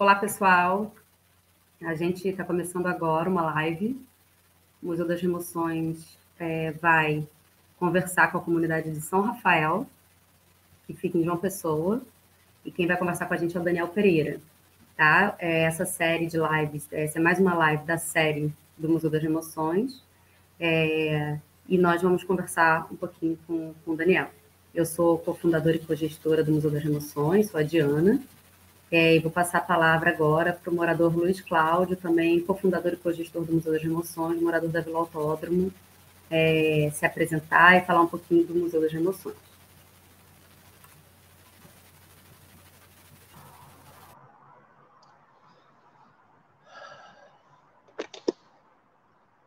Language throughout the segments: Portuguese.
Olá, pessoal. A gente está começando agora uma live. O Museu das Emoções é, vai conversar com a comunidade de São Rafael, que fica em João Pessoa. E quem vai conversar com a gente é o Daniel Pereira. Tá? É, essa série de lives, essa é mais uma live da série do Museu das Emoções. É, e nós vamos conversar um pouquinho com, com o Daniel. Eu sou cofundadora e cogestora do Museu das Emoções, sou a Diana. É, e vou passar a palavra agora para o morador Luiz Cláudio, também cofundador e cogestor do Museu das Emoções, morador da Vila Autódromo, é, se apresentar e falar um pouquinho do Museu das Emoções.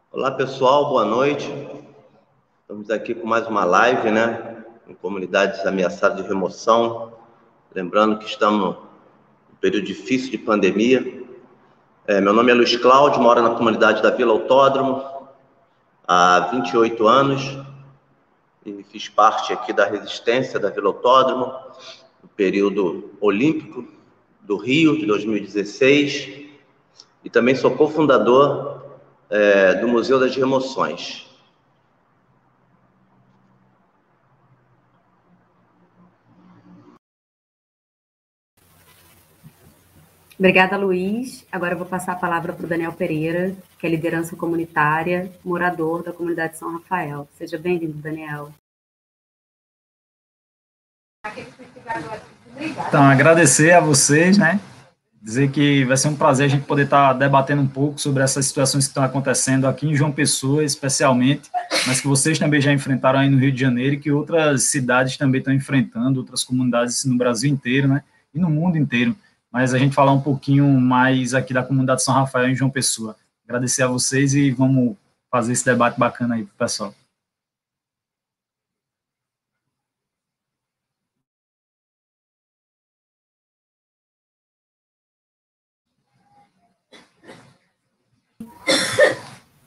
Olá pessoal, boa noite. Estamos aqui com mais uma live, né? Em comunidades ameaçadas de remoção. Lembrando que estamos período difícil de pandemia. É, meu nome é Luiz Cláudio, moro na comunidade da Vila Autódromo há 28 anos e fiz parte aqui da resistência da Vila Autódromo no período olímpico do Rio de 2016 e também sou cofundador é, do Museu das Remoções. Obrigada, Luiz. Agora eu vou passar a palavra para o Daniel Pereira, que é liderança comunitária, morador da comunidade São Rafael. Seja bem-vindo, Daniel. Então, agradecer a vocês, né? Dizer que vai ser um prazer a gente poder estar debatendo um pouco sobre essas situações que estão acontecendo aqui em João Pessoa, especialmente, mas que vocês também já enfrentaram aí no Rio de Janeiro e que outras cidades também estão enfrentando, outras comunidades no Brasil inteiro, né? E no mundo inteiro mas a gente falar um pouquinho mais aqui da comunidade São Rafael em João Pessoa. Agradecer a vocês e vamos fazer esse debate bacana aí para o pessoal.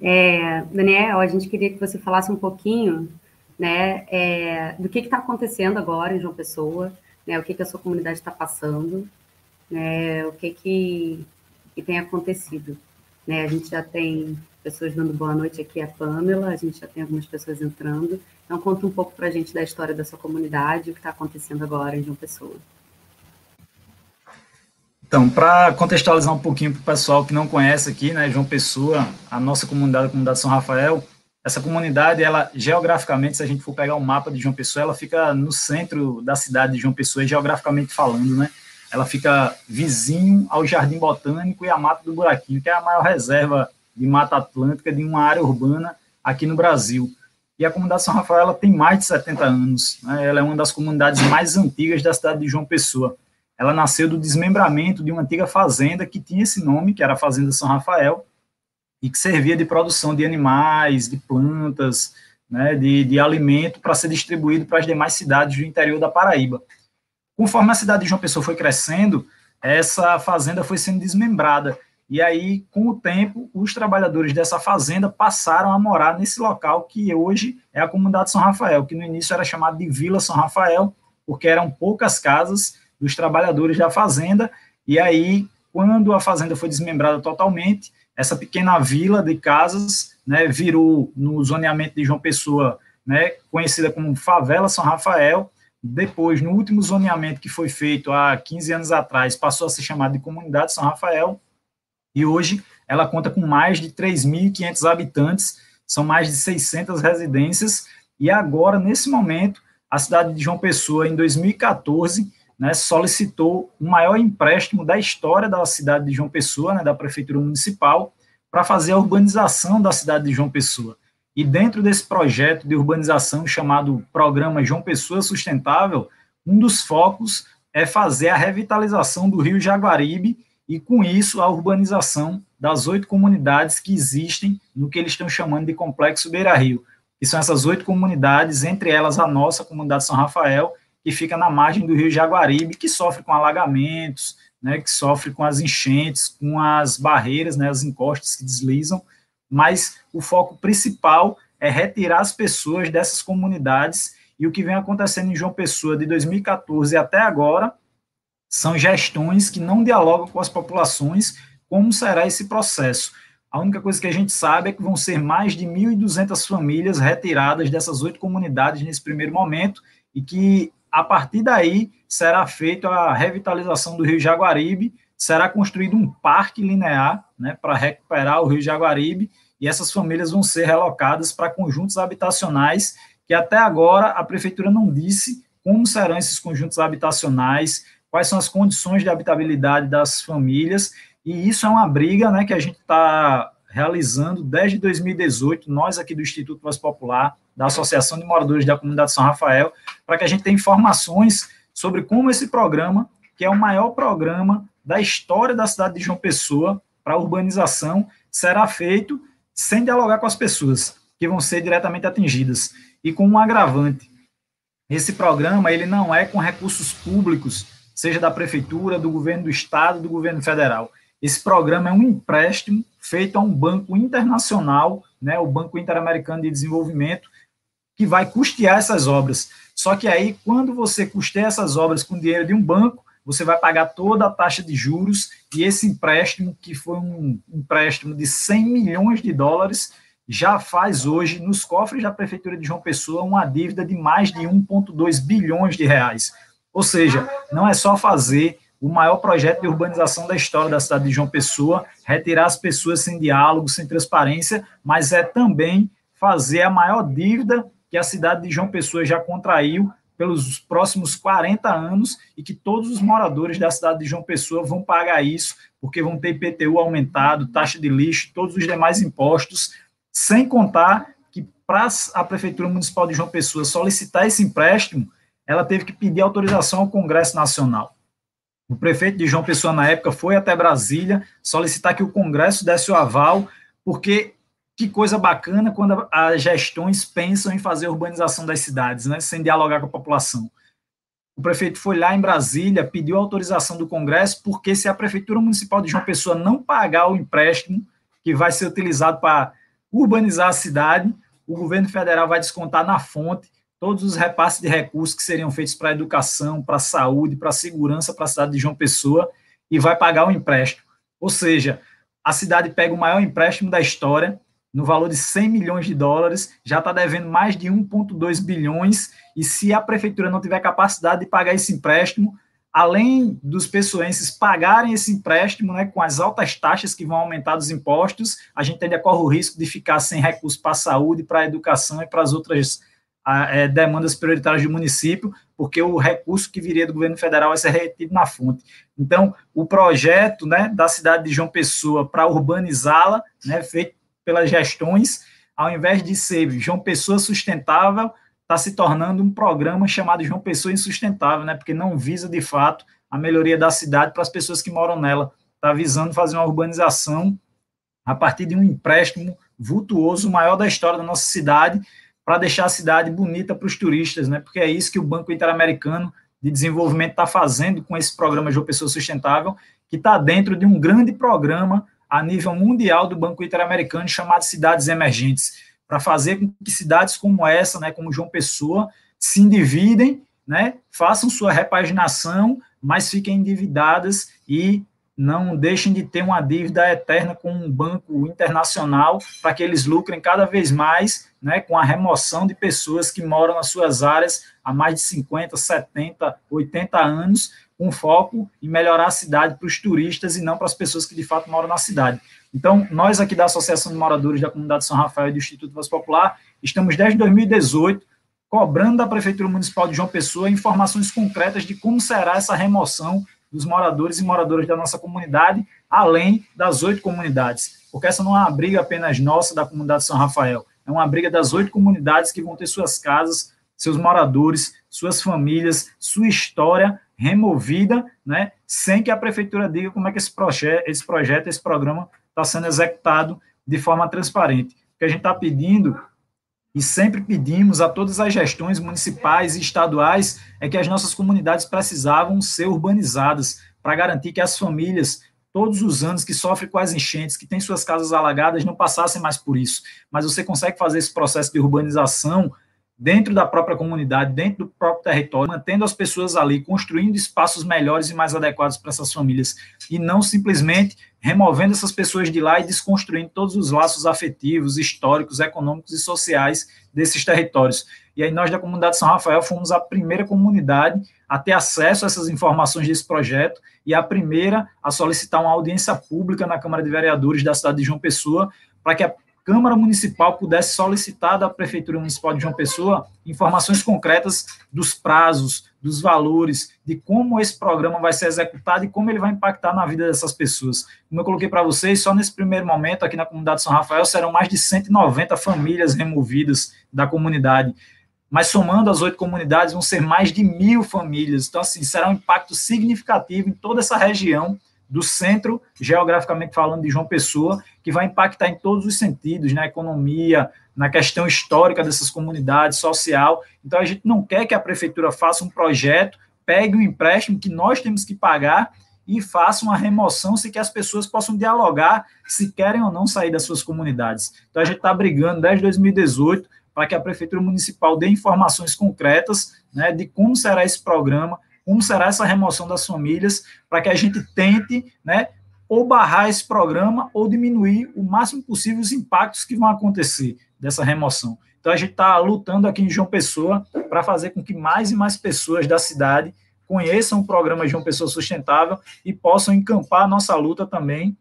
É, Daniel, a gente queria que você falasse um pouquinho né, é, do que está acontecendo agora em João Pessoa, né, o que, que a sua comunidade está passando, né, o que, que, que tem acontecido. Né, a gente já tem pessoas dando boa noite aqui, a Pamela, a gente já tem algumas pessoas entrando. Então, conta um pouco para a gente da história da sua comunidade, o que está acontecendo agora em João Pessoa. Então, para contextualizar um pouquinho para o pessoal que não conhece aqui, né, João Pessoa, a nossa comunidade, a comunidade São Rafael, essa comunidade, ela geograficamente, se a gente for pegar o um mapa de João Pessoa, ela fica no centro da cidade de João Pessoa, geograficamente falando, né? Ela fica vizinho ao Jardim Botânico e à Mata do Buraquinho, que é a maior reserva de Mata Atlântica de uma área urbana aqui no Brasil. E a comunidade São Rafael tem mais de 70 anos. Né? Ela é uma das comunidades mais antigas da cidade de João Pessoa. Ela nasceu do desmembramento de uma antiga fazenda que tinha esse nome, que era a Fazenda São Rafael, e que servia de produção de animais, de plantas, né, de, de alimento para ser distribuído para as demais cidades do interior da Paraíba. Conforme a cidade de João Pessoa foi crescendo, essa fazenda foi sendo desmembrada. E aí, com o tempo, os trabalhadores dessa fazenda passaram a morar nesse local que hoje é a comunidade São Rafael, que no início era chamado de Vila São Rafael, porque eram poucas casas dos trabalhadores da fazenda. E aí, quando a fazenda foi desmembrada totalmente, essa pequena vila de casas né, virou no zoneamento de João Pessoa, né, conhecida como Favela São Rafael, depois, no último zoneamento que foi feito há 15 anos atrás, passou a ser chamada de Comunidade São Rafael, e hoje ela conta com mais de 3.500 habitantes, são mais de 600 residências, e agora, nesse momento, a cidade de João Pessoa, em 2014, né, solicitou o maior empréstimo da história da cidade de João Pessoa, né, da Prefeitura Municipal, para fazer a urbanização da cidade de João Pessoa. E dentro desse projeto de urbanização chamado Programa João Pessoa Sustentável, um dos focos é fazer a revitalização do Rio Jaguaribe e, com isso, a urbanização das oito comunidades que existem no que eles estão chamando de Complexo Beira Rio, que são essas oito comunidades, entre elas a nossa comunidade São Rafael, que fica na margem do Rio Jaguaribe, que sofre com alagamentos, né, que sofre com as enchentes, com as barreiras, né, as encostas que deslizam, mas o foco principal é retirar as pessoas dessas comunidades e o que vem acontecendo em João Pessoa de 2014 até agora são gestões que não dialogam com as populações, como será esse processo. A única coisa que a gente sabe é que vão ser mais de 1.200 famílias retiradas dessas oito comunidades nesse primeiro momento e que, a partir daí, será feita a revitalização do Rio Jaguaribe, será construído um parque linear né, para recuperar o Rio Jaguaribe e essas famílias vão ser relocadas para conjuntos habitacionais que até agora a prefeitura não disse como serão esses conjuntos habitacionais, quais são as condições de habitabilidade das famílias, e isso é uma briga né, que a gente está realizando desde 2018, nós aqui do Instituto Voz Popular, da Associação de Moradores da Comunidade São Rafael, para que a gente tenha informações sobre como esse programa, que é o maior programa da história da cidade de João Pessoa para urbanização, será feito sem dialogar com as pessoas que vão ser diretamente atingidas. E com um agravante, esse programa ele não é com recursos públicos, seja da prefeitura, do governo do estado, do governo federal. Esse programa é um empréstimo feito a um banco internacional, né, o Banco Interamericano de Desenvolvimento, que vai custear essas obras. Só que aí, quando você custeia essas obras com dinheiro de um banco, você vai pagar toda a taxa de juros e esse empréstimo, que foi um empréstimo de 100 milhões de dólares, já faz hoje, nos cofres da Prefeitura de João Pessoa, uma dívida de mais de 1,2 bilhões de reais. Ou seja, não é só fazer o maior projeto de urbanização da história da cidade de João Pessoa, retirar as pessoas sem diálogo, sem transparência, mas é também fazer a maior dívida que a cidade de João Pessoa já contraiu pelos próximos 40 anos e que todos os moradores da cidade de João Pessoa vão pagar isso, porque vão ter IPTU aumentado, taxa de lixo, todos os demais impostos, sem contar que para a Prefeitura Municipal de João Pessoa solicitar esse empréstimo, ela teve que pedir autorização ao Congresso Nacional. O prefeito de João Pessoa, na época, foi até Brasília solicitar que o Congresso desse o aval, porque que coisa bacana quando as gestões pensam em fazer urbanização das cidades, né, sem dialogar com a população. O prefeito foi lá em Brasília, pediu autorização do Congresso, porque se a Prefeitura Municipal de João Pessoa não pagar o empréstimo que vai ser utilizado para urbanizar a cidade, o governo federal vai descontar na fonte todos os repasses de recursos que seriam feitos para a educação, para a saúde, para a segurança para a cidade de João Pessoa e vai pagar o empréstimo. Ou seja, a cidade pega o maior empréstimo da história, no valor de 100 milhões de dólares, já está devendo mais de 1,2 bilhões, e se a prefeitura não tiver capacidade de pagar esse empréstimo, além dos pessoenses pagarem esse empréstimo, né, com as altas taxas que vão aumentar dos impostos, a gente ainda corre o risco de ficar sem recursos para a saúde, para a educação e para as outras é, demandas prioritárias do município, porque o recurso que viria do governo federal vai ser retido na fonte. Então, o projeto né, da cidade de João Pessoa para urbanizá-la, né, feito pelas gestões, ao invés de ser João Pessoa Sustentável, está se tornando um programa chamado João Pessoa Insustentável, né, porque não visa, de fato, a melhoria da cidade para as pessoas que moram nela. Está visando fazer uma urbanização a partir de um empréstimo vultuoso, o maior da história da nossa cidade, para deixar a cidade bonita para os turistas, né? Porque é isso que o Banco Interamericano de Desenvolvimento está fazendo com esse programa de Pessoa Sustentável, que está dentro de um grande programa a nível mundial do Banco Interamericano chamado Cidades Emergentes, para fazer com que cidades como essa, né, como João Pessoa, se endividem, né, façam sua repaginação, mas fiquem endividadas e não deixem de ter uma dívida eterna com um banco internacional para que eles lucrem cada vez mais né, com a remoção de pessoas que moram nas suas áreas há mais de 50, 70, 80 anos, com foco em melhorar a cidade para os turistas e não para as pessoas que de fato moram na cidade. Então, nós aqui da Associação de Moradores da Comunidade São Rafael e do Instituto Voz Popular, estamos desde 2018 cobrando da Prefeitura Municipal de João Pessoa informações concretas de como será essa remoção dos moradores e moradoras da nossa comunidade, além das oito comunidades. Porque essa não é uma briga apenas nossa da comunidade São Rafael, é uma briga das oito comunidades que vão ter suas casas, seus moradores, suas famílias, sua história removida, né, sem que a prefeitura diga como é que esse, proje esse projeto, esse programa está sendo executado de forma transparente. O que a gente está pedindo e sempre pedimos a todas as gestões municipais e estaduais é que as nossas comunidades precisavam ser urbanizadas para garantir que as famílias, todos os anos que sofrem com as enchentes, que têm suas casas alagadas, não passassem mais por isso. Mas você consegue fazer esse processo de urbanização dentro da própria comunidade, dentro do próprio território, mantendo as pessoas ali, construindo espaços melhores e mais adequados para essas famílias, e não simplesmente removendo essas pessoas de lá e desconstruindo todos os laços afetivos, históricos, econômicos e sociais desses territórios. E aí nós da comunidade São Rafael fomos a primeira comunidade a ter acesso a essas informações desse projeto e a primeira a solicitar uma audiência pública na Câmara de Vereadores da cidade de João Pessoa, para que a Câmara Municipal pudesse solicitar da Prefeitura Municipal de João Pessoa informações concretas dos prazos, dos valores, de como esse programa vai ser executado e como ele vai impactar na vida dessas pessoas. Como eu coloquei para vocês, só nesse primeiro momento, aqui na comunidade São Rafael, serão mais de 190 famílias removidas da comunidade. Mas somando as oito comunidades, vão ser mais de mil famílias. Então, assim, será um impacto significativo em toda essa região do centro, geograficamente falando, de João Pessoa, que vai impactar em todos os sentidos, na economia, na questão histórica dessas comunidades, social. Então, a gente não quer que a prefeitura faça um projeto, pegue um empréstimo que nós temos que pagar e faça uma remoção se que as pessoas possam dialogar se querem ou não sair das suas comunidades. Então, a gente está brigando desde 2018 para que a Prefeitura Municipal dê informações concretas né, de como será esse programa, como será essa remoção das famílias, para que a gente tente, né, ou barrar esse programa ou diminuir o máximo possível os impactos que vão acontecer dessa remoção. Então a gente está lutando aqui em João Pessoa para fazer com que mais e mais pessoas da cidade conheçam o programa João Pessoa Sustentável e possam encampar a nossa luta também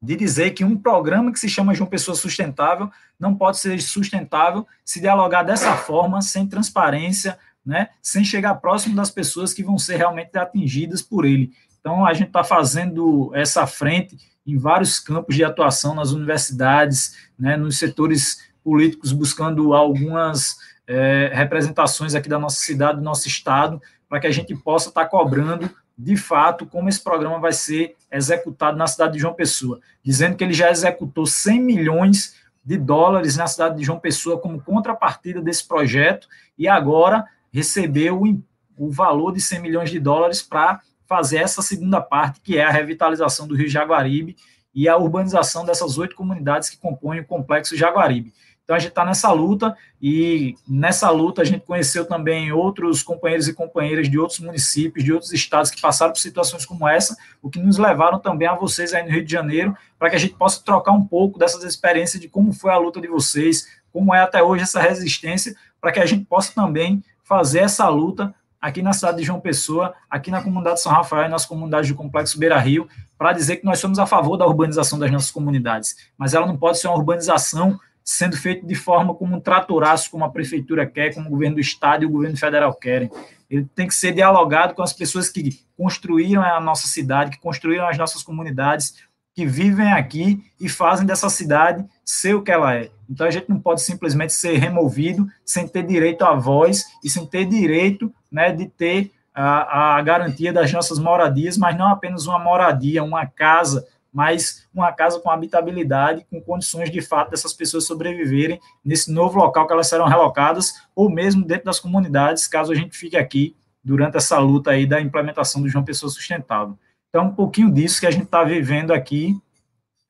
de dizer que um programa que se chama João Pessoa Sustentável não pode ser sustentável se dialogar dessa forma, sem transparência, né, sem chegar próximo das pessoas que vão ser realmente atingidas por ele. Então, a gente está fazendo essa frente em vários campos de atuação nas universidades, né, nos setores políticos, buscando algumas é, representações aqui da nossa cidade, do nosso estado, para que a gente possa estar tá cobrando de fato como esse programa vai ser executado na cidade de João Pessoa, dizendo que ele já executou 100 milhões de dólares na cidade de João Pessoa como contrapartida desse projeto e agora recebeu o, o valor de 100 milhões de dólares para fazer essa segunda parte, que é a revitalização do Rio Jaguaribe e a urbanização dessas oito comunidades que compõem o complexo Jaguaribe. Então a gente está nessa luta e nessa luta a gente conheceu também outros companheiros e companheiras de outros municípios, de outros estados que passaram por situações como essa, o que nos levaram também a vocês aí no Rio de Janeiro, para que a gente possa trocar um pouco dessas experiências de como foi a luta de vocês, como é até hoje essa resistência, para que a gente possa também fazer essa luta aqui na cidade de João Pessoa, aqui na comunidade São Rafael e nas comunidades do Complexo Beira Rio, para dizer que nós somos a favor da urbanização das nossas comunidades. Mas ela não pode ser uma urbanização sendo feita de forma como um tratoraço, como a prefeitura quer, como o governo do estado e o governo federal querem. Ele tem que ser dialogado com as pessoas que construíram a nossa cidade, que construíram as nossas comunidades, que vivem aqui e fazem dessa cidade ser o que ela é. Então a gente não pode simplesmente ser removido sem ter direito à voz e sem ter direito né, de ter a, a garantia das nossas moradias, mas não apenas uma moradia, uma casa, mas uma casa com habitabilidade, com condições de fato dessas pessoas sobreviverem nesse novo local que elas serão relocadas, ou mesmo dentro das comunidades, caso a gente fique aqui durante essa luta aí da implementação do João Pessoa Sustentável. Então, um pouquinho disso que a gente está vivendo aqui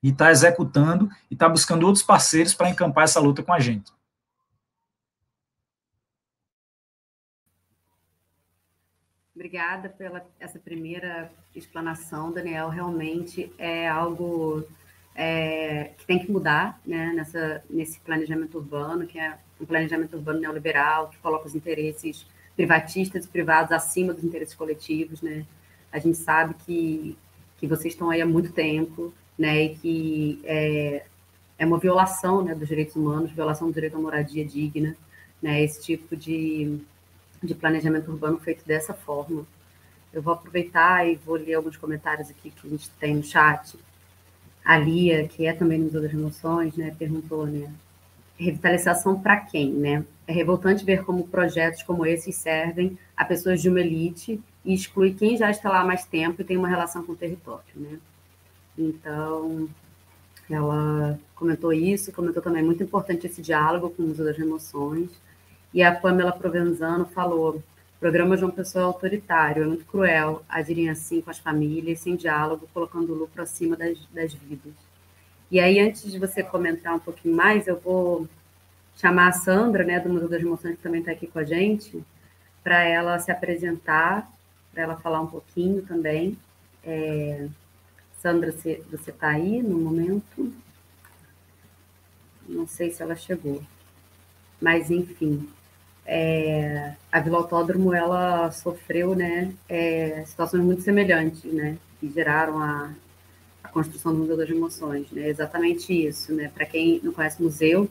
e está executando e está buscando outros parceiros para encampar essa luta com a gente. Obrigada pela essa primeira explanação, Daniel. Realmente é algo é, que tem que mudar né, nessa, nesse planejamento urbano, que é um planejamento urbano neoliberal, que coloca os interesses privatistas e privados acima dos interesses coletivos. Né? A gente sabe que, que vocês estão aí há muito tempo, né, e que é, é uma violação né, dos direitos humanos, violação do direito à moradia digna, né, esse tipo de, de planejamento urbano feito dessa forma. Eu vou aproveitar e vou ler alguns comentários aqui que a gente tem no chat. A Lia, que é também Museu das Emoções, né, perguntou, né, revitalização para quem, né? É revoltante ver como projetos como esses servem a pessoas de uma elite e exclui quem já está lá há mais tempo e tem uma relação com o território, né? Então, ela comentou isso, comentou também muito importante esse diálogo com o Museu das Emoções. E a Pamela Provenzano falou: programa de uma pessoa autoritário, é muito cruel agirem assim com as famílias, sem diálogo, colocando o lucro acima das, das vidas. E aí, antes de você comentar um pouquinho mais, eu vou chamar a Sandra, né, do Museu das Emoções, que também está aqui com a gente, para ela se apresentar, para ela falar um pouquinho também. É... Sandra, você está aí no momento? Não sei se ela chegou. Mas, enfim, é... a Vila Autódromo, ela sofreu né, é... situações muito semelhantes, né, que geraram a, a construção do Museu das Emoções. Né? Exatamente isso. Né? Para quem não conhece o museu,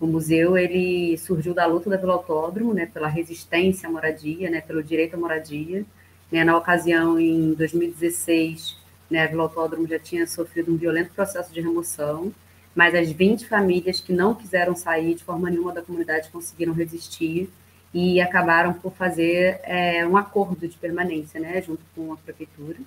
o museu ele surgiu da luta da Vila Autódromo, né, pela resistência à moradia, né, pelo direito à moradia. Né, na ocasião, em 2016, né, Vila Autódromo já tinha sofrido um violento processo de remoção, mas as 20 famílias que não quiseram sair de forma nenhuma da comunidade conseguiram resistir e acabaram por fazer é, um acordo de permanência, né, junto com a prefeitura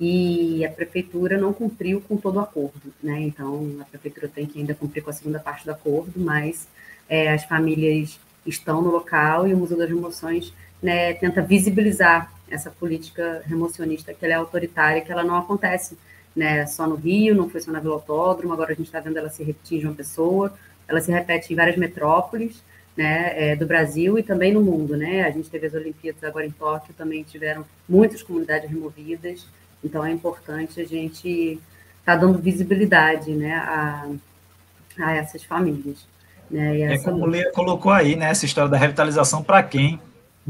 e a prefeitura não cumpriu com todo o acordo, né? Então a prefeitura tem que ainda cumprir com a segunda parte do acordo, mas é, as famílias estão no local e o Museu das Remoções né, tenta visibilizar essa política remocionista que ela é autoritária, que ela não acontece né, só no Rio, não foi só na Vila Autódromo, agora a gente está vendo ela se repetir em João Pessoa, ela se repete em várias metrópoles né, é, do Brasil e também no mundo, né? A gente teve as Olimpíadas agora em Tóquio, também tiveram muitas comunidades removidas, então é importante a gente estar tá dando visibilidade né, a, a essas famílias. Né, é como o Leia colocou aí, né, essa história da revitalização para quem?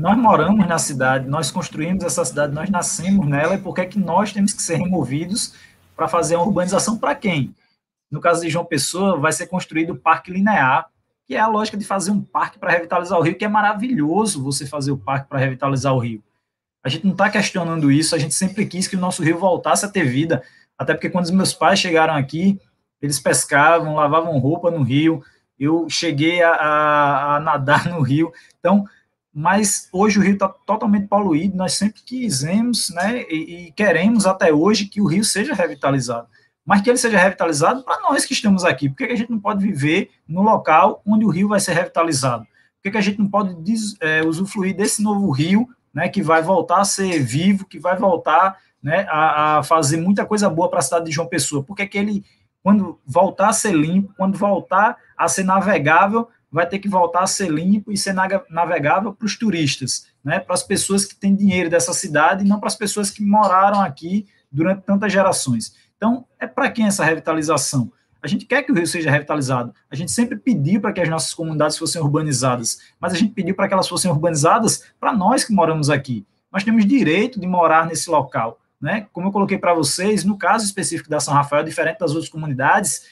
Nós moramos na cidade, nós construímos essa cidade, nós nascemos nela, e por que, é que nós temos que ser removidos para fazer uma urbanização para quem? No caso de João Pessoa, vai ser construído o Parque Linear, que é a lógica de fazer um parque para revitalizar o rio, que é maravilhoso você fazer o parque para revitalizar o rio. A gente não está questionando isso, a gente sempre quis que o nosso rio voltasse a ter vida, até porque quando os meus pais chegaram aqui, eles pescavam, lavavam roupa no rio, eu cheguei a, a, a nadar no rio, então, mas hoje o rio está totalmente poluído, nós sempre quisemos, né, e, e queremos até hoje que o rio seja revitalizado, mas que ele seja revitalizado para nós que estamos aqui, por que a gente não pode viver no local onde o rio vai ser revitalizado? Por que a gente não pode des, é, usufruir desse novo rio né, que vai voltar a ser vivo, que vai voltar né, a, a fazer muita coisa boa para a cidade de João Pessoa, porque que ele, quando voltar a ser limpo, quando voltar a ser navegável, vai ter que voltar a ser limpo e ser navegável para os turistas, né, para as pessoas que têm dinheiro dessa cidade e não para as pessoas que moraram aqui durante tantas gerações. Então, é para quem essa revitalização? A gente quer que o Rio seja revitalizado. A gente sempre pediu para que as nossas comunidades fossem urbanizadas, mas a gente pediu para que elas fossem urbanizadas para nós que moramos aqui. Nós temos direito de morar nesse local. Né? Como eu coloquei para vocês, no caso específico da São Rafael, diferente das outras comunidades,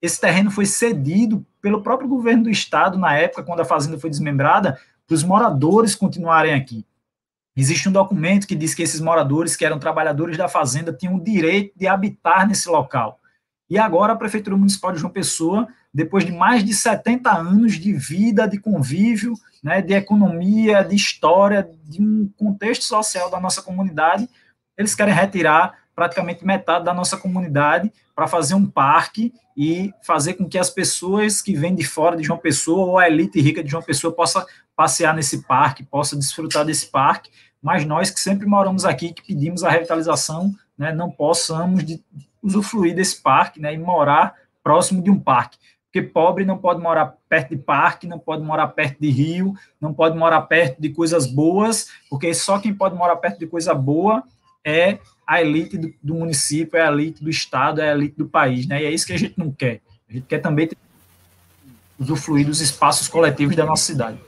esse terreno foi cedido pelo próprio governo do estado na época, quando a fazenda foi desmembrada, para os moradores continuarem aqui. Existe um documento que diz que esses moradores, que eram trabalhadores da fazenda, tinham o direito de habitar nesse local. E agora a Prefeitura Municipal de João Pessoa, depois de mais de 70 anos de vida, de convívio, né, de economia, de história, de um contexto social da nossa comunidade, eles querem retirar praticamente metade da nossa comunidade para fazer um parque e fazer com que as pessoas que vêm de fora de João Pessoa ou a elite rica de João Pessoa possa passear nesse parque, possa desfrutar desse parque, mas nós que sempre moramos aqui, que pedimos a revitalização, né, não possamos de, usufruir desse parque, né, e morar próximo de um parque. Porque pobre não pode morar perto de parque, não pode morar perto de rio, não pode morar perto de coisas boas, porque só quem pode morar perto de coisa boa é a elite do, do município, é a elite do estado, é a elite do país, né? E é isso que a gente não quer. A gente quer também ter, usufruir dos espaços coletivos da nossa cidade.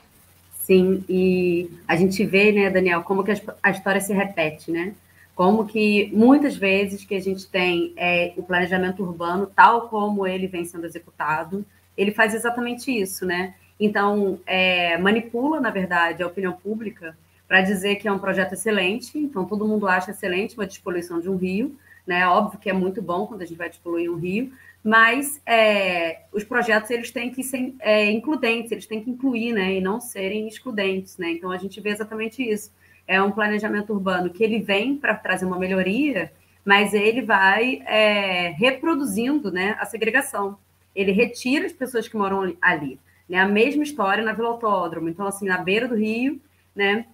Sim, e a gente vê, né, Daniel, como que a história se repete, né? como que muitas vezes que a gente tem é, o planejamento urbano, tal como ele vem sendo executado, ele faz exatamente isso, né? Então, é, manipula, na verdade, a opinião pública para dizer que é um projeto excelente, então todo mundo acha excelente uma despoluição de um rio, né? Óbvio que é muito bom quando a gente vai despoluir um rio, mas é, os projetos eles têm que ser é, includentes, eles têm que incluir, né? E não serem excludentes, né? Então a gente vê exatamente isso é um planejamento urbano que ele vem para trazer uma melhoria, mas ele vai é, reproduzindo né, a segregação. Ele retira as pessoas que moram ali. Né? A mesma história na Vila Autódromo. Então, assim, na beira do rio, né,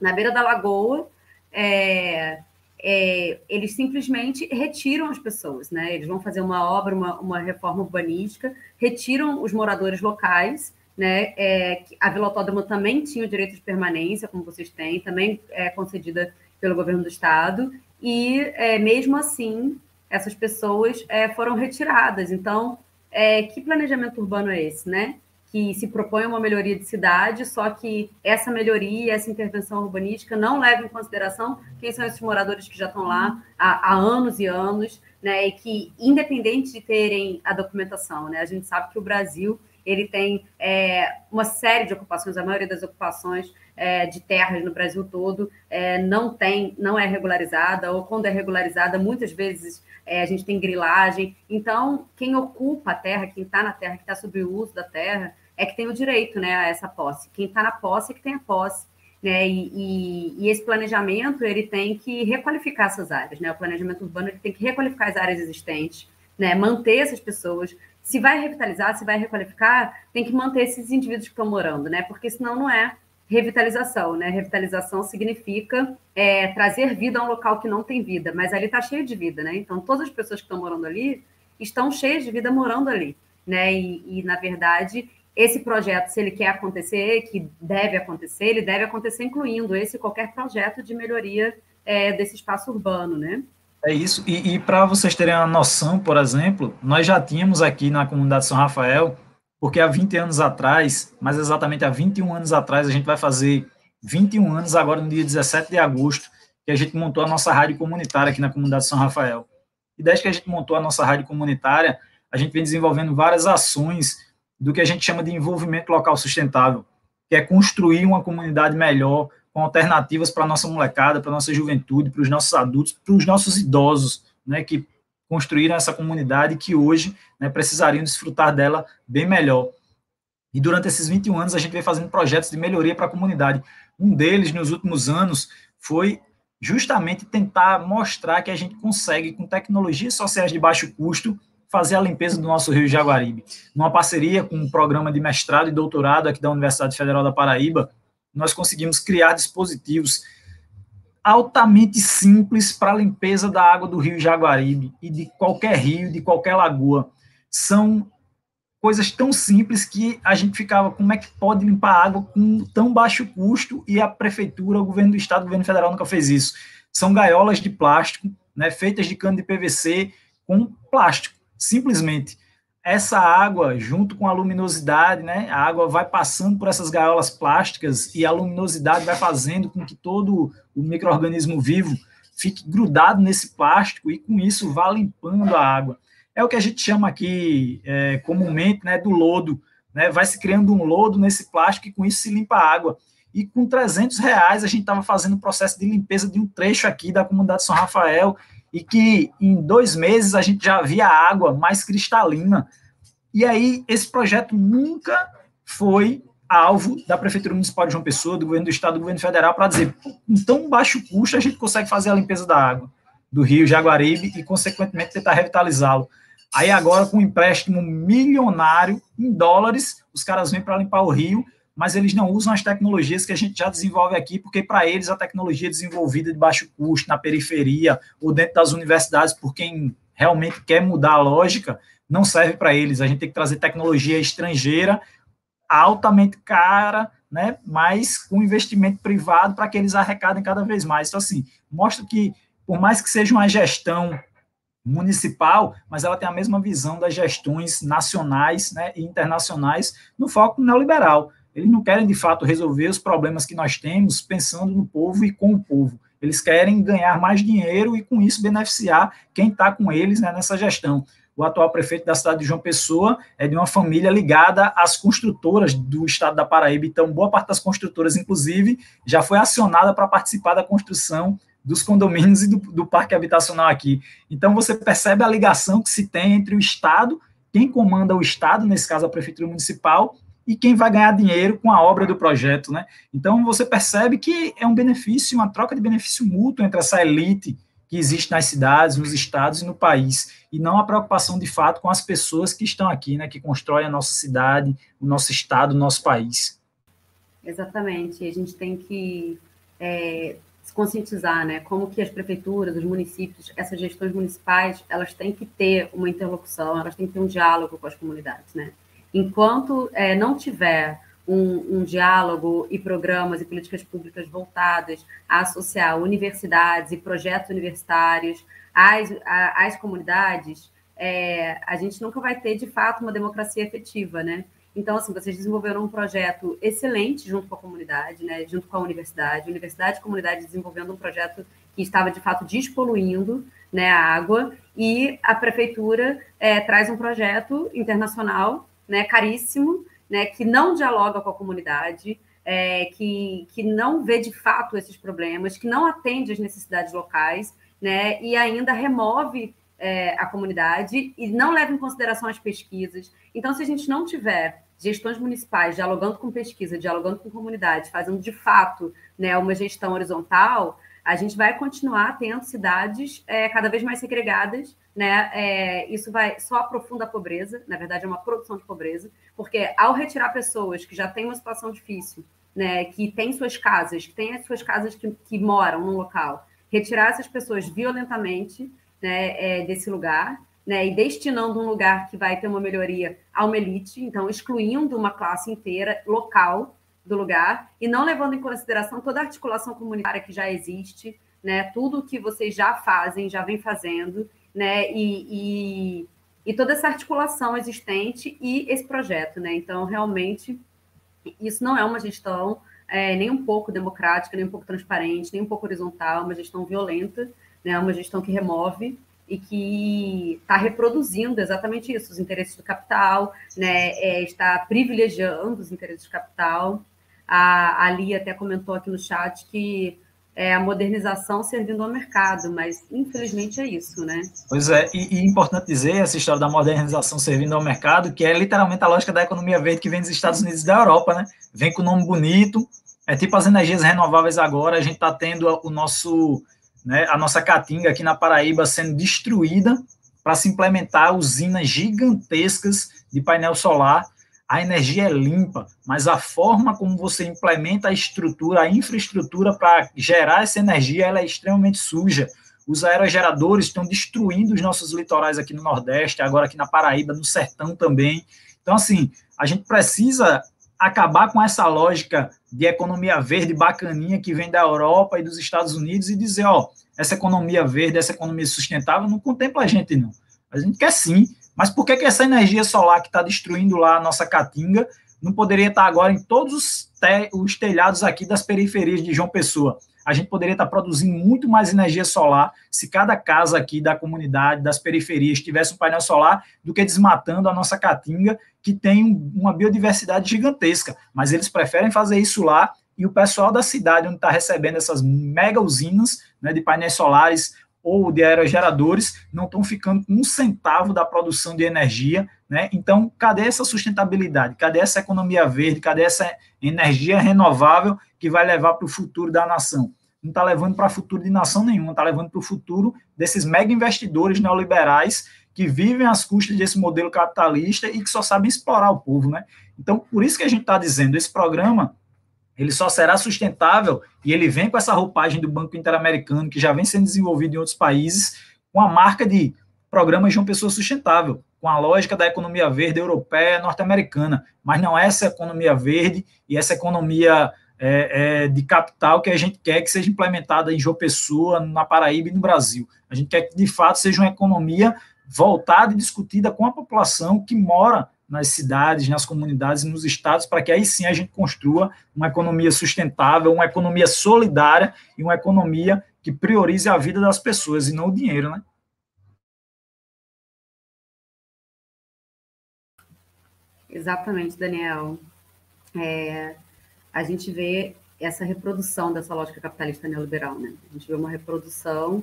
na beira da lagoa, é, é, eles simplesmente retiram as pessoas, né? Eles vão fazer uma obra, uma, uma reforma urbanística, retiram os moradores locais né? É, a Vila Autódromo também tinha o direito de permanência, como vocês têm, também é concedida pelo governo do estado, e é, mesmo assim essas pessoas é, foram retiradas. Então, é, que planejamento urbano é esse, né? Que se propõe uma melhoria de cidade, só que essa melhoria, essa intervenção urbanística não leva em consideração quem são esses moradores que já estão lá há, há anos e anos, né? E que, independente de terem a documentação, né? A gente sabe que o Brasil ele tem é, uma série de ocupações, a maioria das ocupações é, de terras no Brasil todo é, não tem, não é regularizada, ou quando é regularizada, muitas vezes é, a gente tem grilagem. Então, quem ocupa a terra, quem está na terra, que está sob o uso da terra, é que tem o direito né, a essa posse. Quem está na posse é que tem a posse. Né? E, e, e, esse planejamento ele tem que requalificar essas áreas. Né? O planejamento urbano ele tem que requalificar as áreas existentes, né? manter essas pessoas, se vai revitalizar, se vai requalificar, tem que manter esses indivíduos que estão morando, né? Porque senão não é revitalização, né? Revitalização significa é, trazer vida a um local que não tem vida, mas ali está cheio de vida, né? Então todas as pessoas que estão morando ali estão cheias de vida morando ali, né? E, e na verdade esse projeto, se ele quer acontecer, que deve acontecer, ele deve acontecer incluindo esse qualquer projeto de melhoria é, desse espaço urbano, né? É isso. E, e para vocês terem uma noção, por exemplo, nós já tínhamos aqui na comunidade São Rafael, porque há 20 anos atrás, mais exatamente há 21 anos atrás, a gente vai fazer 21 anos agora no dia 17 de agosto, que a gente montou a nossa rádio comunitária aqui na comunidade São Rafael. E desde que a gente montou a nossa rádio comunitária, a gente vem desenvolvendo várias ações do que a gente chama de envolvimento local sustentável, que é construir uma comunidade melhor, com alternativas para a nossa molecada, para a nossa juventude, para os nossos adultos, para os nossos idosos, né, que construíram essa comunidade que hoje né, precisariam desfrutar dela bem melhor. E durante esses 21 anos a gente vem fazendo projetos de melhoria para a comunidade. Um deles, nos últimos anos, foi justamente tentar mostrar que a gente consegue, com tecnologias sociais de baixo custo, fazer a limpeza do nosso rio Jaguaribe. Numa parceria com um programa de mestrado e doutorado aqui da Universidade Federal da Paraíba, nós conseguimos criar dispositivos altamente simples para a limpeza da água do rio Jaguaribe e de qualquer rio, de qualquer lagoa. São coisas tão simples que a gente ficava, como é que pode limpar água com tão baixo custo e a prefeitura, o governo do estado, o governo federal nunca fez isso. São gaiolas de plástico, né, feitas de cano de PVC com plástico, simplesmente essa água, junto com a luminosidade, né, a água vai passando por essas gaiolas plásticas e a luminosidade vai fazendo com que todo o microorganismo vivo fique grudado nesse plástico e com isso vá limpando a água. É o que a gente chama aqui é, comumente né, do lodo, né, vai se criando um lodo nesse plástico e com isso se limpa a água. E com 300 reais a gente estava fazendo o processo de limpeza de um trecho aqui da comunidade São Rafael e que em dois meses a gente já via água mais cristalina. E aí, esse projeto nunca foi alvo da Prefeitura Municipal de João Pessoa, do governo do Estado, do governo federal, para dizer, com tão baixo custo a gente consegue fazer a limpeza da água do rio Jaguaribe e, consequentemente, tentar revitalizá-lo. Aí agora, com um empréstimo milionário em dólares, os caras vêm para limpar o rio mas eles não usam as tecnologias que a gente já desenvolve aqui, porque para eles a tecnologia desenvolvida de baixo custo, na periferia, ou dentro das universidades, por quem realmente quer mudar a lógica, não serve para eles. A gente tem que trazer tecnologia estrangeira, altamente cara, né, mas com investimento privado para que eles arrecadem cada vez mais. Então, assim, mostra que, por mais que seja uma gestão municipal, mas ela tem a mesma visão das gestões nacionais né, e internacionais no foco neoliberal. Eles não querem, de fato, resolver os problemas que nós temos pensando no povo e com o povo. Eles querem ganhar mais dinheiro e, com isso, beneficiar quem está com eles né, nessa gestão. O atual prefeito da cidade de João Pessoa é de uma família ligada às construtoras do estado da Paraíba. Então, boa parte das construtoras, inclusive, já foi acionada para participar da construção dos condomínios e do, do parque habitacional aqui. Então, você percebe a ligação que se tem entre o Estado, quem comanda o Estado, nesse caso a Prefeitura Municipal, e quem vai ganhar dinheiro com a obra do projeto, né? Então você percebe que é um benefício, uma troca de benefício mútuo entre essa elite que existe nas cidades, nos estados e no país, e não a preocupação de fato com as pessoas que estão aqui, né, que constroem a nossa cidade, o nosso estado, o nosso país. Exatamente. A gente tem que é, se conscientizar, né, como que as prefeituras, os municípios, essas gestões municipais, elas têm que ter uma interlocução, elas têm que ter um diálogo com as comunidades, né? Enquanto é, não tiver um, um, diálogo e programas e políticas públicas voltadas a associar universidades e projetos universitários às, às comunidades, é, a gente nunca vai ter, de fato, uma democracia efetiva, né? Então, assim, vocês desenvolveram um projeto excelente junto com a comunidade, né, junto com a universidade, universidade e comunidade desenvolvendo um projeto que estava, de fato, despoluindo né, a água, e a prefeitura é, traz um projeto internacional né, caríssimo, né, que não dialoga com a comunidade, é, que, que não vê de fato esses problemas, que não atende às necessidades locais, né, e ainda remove é, a comunidade e não leva em consideração as pesquisas. Então, se a gente não tiver gestões municipais dialogando com pesquisa, dialogando com comunidade, fazendo de fato né, uma gestão horizontal, a gente vai continuar tendo cidades é, cada vez mais segregadas, né? É, isso vai só aprofunda a pobreza, na verdade é uma produção de pobreza, porque ao retirar pessoas que já têm uma situação difícil, né, que têm suas casas, que têm as suas casas que, que moram no local, retirar essas pessoas violentamente né, é, desse lugar, né, e destinando um lugar que vai ter uma melhoria a uma elite, então excluindo uma classe inteira local do lugar e não levando em consideração toda a articulação comunitária que já existe, né, tudo que vocês já fazem, já vem fazendo, né, e, e, e toda essa articulação existente e esse projeto, né, então realmente isso não é uma gestão é, nem um pouco democrática, nem um pouco transparente, nem um pouco horizontal, é uma gestão violenta, né, uma gestão que remove e que está reproduzindo exatamente isso, os interesses do capital, né, é, está privilegiando os interesses do capital. A, a Lia até comentou aqui no chat que é a modernização servindo ao mercado, mas infelizmente é isso, né? Pois é, e, e importante dizer essa história da modernização servindo ao mercado, que é literalmente a lógica da economia verde que vem dos Estados Unidos e da Europa, né? Vem com nome bonito, é tipo as energias renováveis agora, a gente está tendo o nosso né, a nossa caatinga aqui na Paraíba sendo destruída para se implementar usinas gigantescas de painel solar. A energia é limpa, mas a forma como você implementa a estrutura, a infraestrutura para gerar essa energia, ela é extremamente suja. Os aerogeradores estão destruindo os nossos litorais aqui no Nordeste, agora aqui na Paraíba, no Sertão também. Então, assim, a gente precisa acabar com essa lógica de economia verde bacaninha que vem da Europa e dos Estados Unidos e dizer, ó, essa economia verde, essa economia sustentável não contempla a gente, não. A gente quer sim, mas por que, que essa energia solar que está destruindo lá a nossa caatinga não poderia estar tá agora em todos os, te os telhados aqui das periferias de João Pessoa? a gente poderia estar produzindo muito mais energia solar se cada casa aqui da comunidade, das periferias, tivesse um painel solar do que desmatando a nossa caatinga, que tem uma biodiversidade gigantesca. Mas eles preferem fazer isso lá e o pessoal da cidade, onde está recebendo essas mega usinas né, de painéis solares ou de aerogeradores, não estão ficando com um centavo da produção de energia. Né? Então, cadê essa sustentabilidade? Cadê essa economia verde? Cadê essa energia renovável que vai levar para o futuro da nação? Não está levando para o futuro de nação nenhuma, está levando para o futuro desses mega investidores neoliberais que vivem às custas desse modelo capitalista e que só sabem explorar o povo. Né? Então, por isso que a gente está dizendo, esse programa ele só será sustentável e ele vem com essa roupagem do Banco Interamericano, que já vem sendo desenvolvido em outros países, com a marca de programas de uma pessoa sustentável, com a lógica da economia verde europeia, norte-americana, mas não essa economia verde e essa economia é, é, de capital que a gente quer que seja implementada em João Pessoa, na Paraíba e no Brasil. A gente quer que, de fato, seja uma economia voltada e discutida com a população que mora nas cidades, nas comunidades nos estados, para que aí sim a gente construa uma economia sustentável, uma economia solidária e uma economia que priorize a vida das pessoas e não o dinheiro, né? Exatamente, Daniel. É, a gente vê essa reprodução dessa lógica capitalista neoliberal, né? A gente vê uma reprodução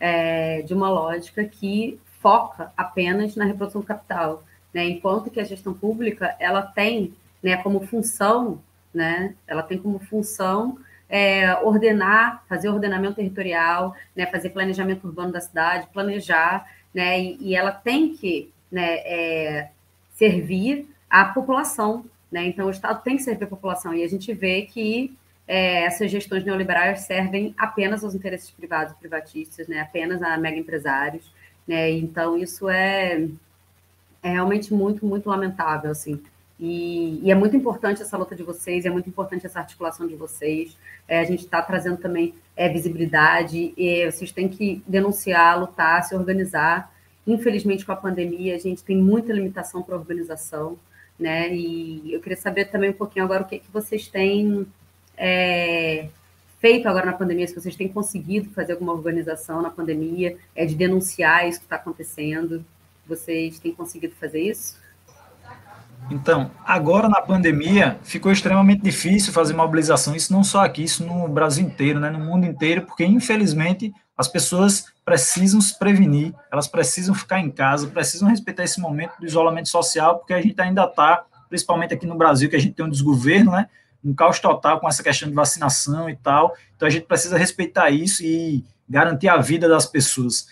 é, de uma lógica que foca apenas na reprodução do capital né? Enquanto que a gestão pública ela tem, né, como função, né, ela tem como função é, ordenar, fazer ordenamento territorial, né, fazer planejamento urbano da cidade, planejar, né, e, e ela tem que né, é, servir à população, né, então o Estado tem que servir à população, e a gente vê que é, essas gestões neoliberais servem apenas aos interesses privados e privatistas, né, apenas a mega empresários, né, então isso é, é realmente muito, muito lamentável, assim. E, e, é muito importante essa luta de vocês, é muito importante essa articulação de vocês. É, a gente está trazendo também é, visibilidade, e vocês têm que denunciar, lutar, se organizar. Infelizmente, com a pandemia, a gente tem muita limitação para organização, né? E eu queria saber também um pouquinho agora o que, que vocês têm é, feito agora na pandemia, se vocês têm conseguido fazer alguma organização na pandemia, é de denunciar isso que está acontecendo. Vocês têm conseguido fazer isso? Então, agora na pandemia, ficou extremamente difícil fazer mobilização, isso não só aqui, isso no Brasil inteiro, né, no mundo inteiro, porque infelizmente as pessoas precisam se prevenir, elas precisam ficar em casa, precisam respeitar esse momento do isolamento social, porque a gente ainda está, principalmente aqui no Brasil, que a gente tem um desgoverno, né, um caos total com essa questão de vacinação e tal, então a gente precisa respeitar isso e garantir a vida das pessoas.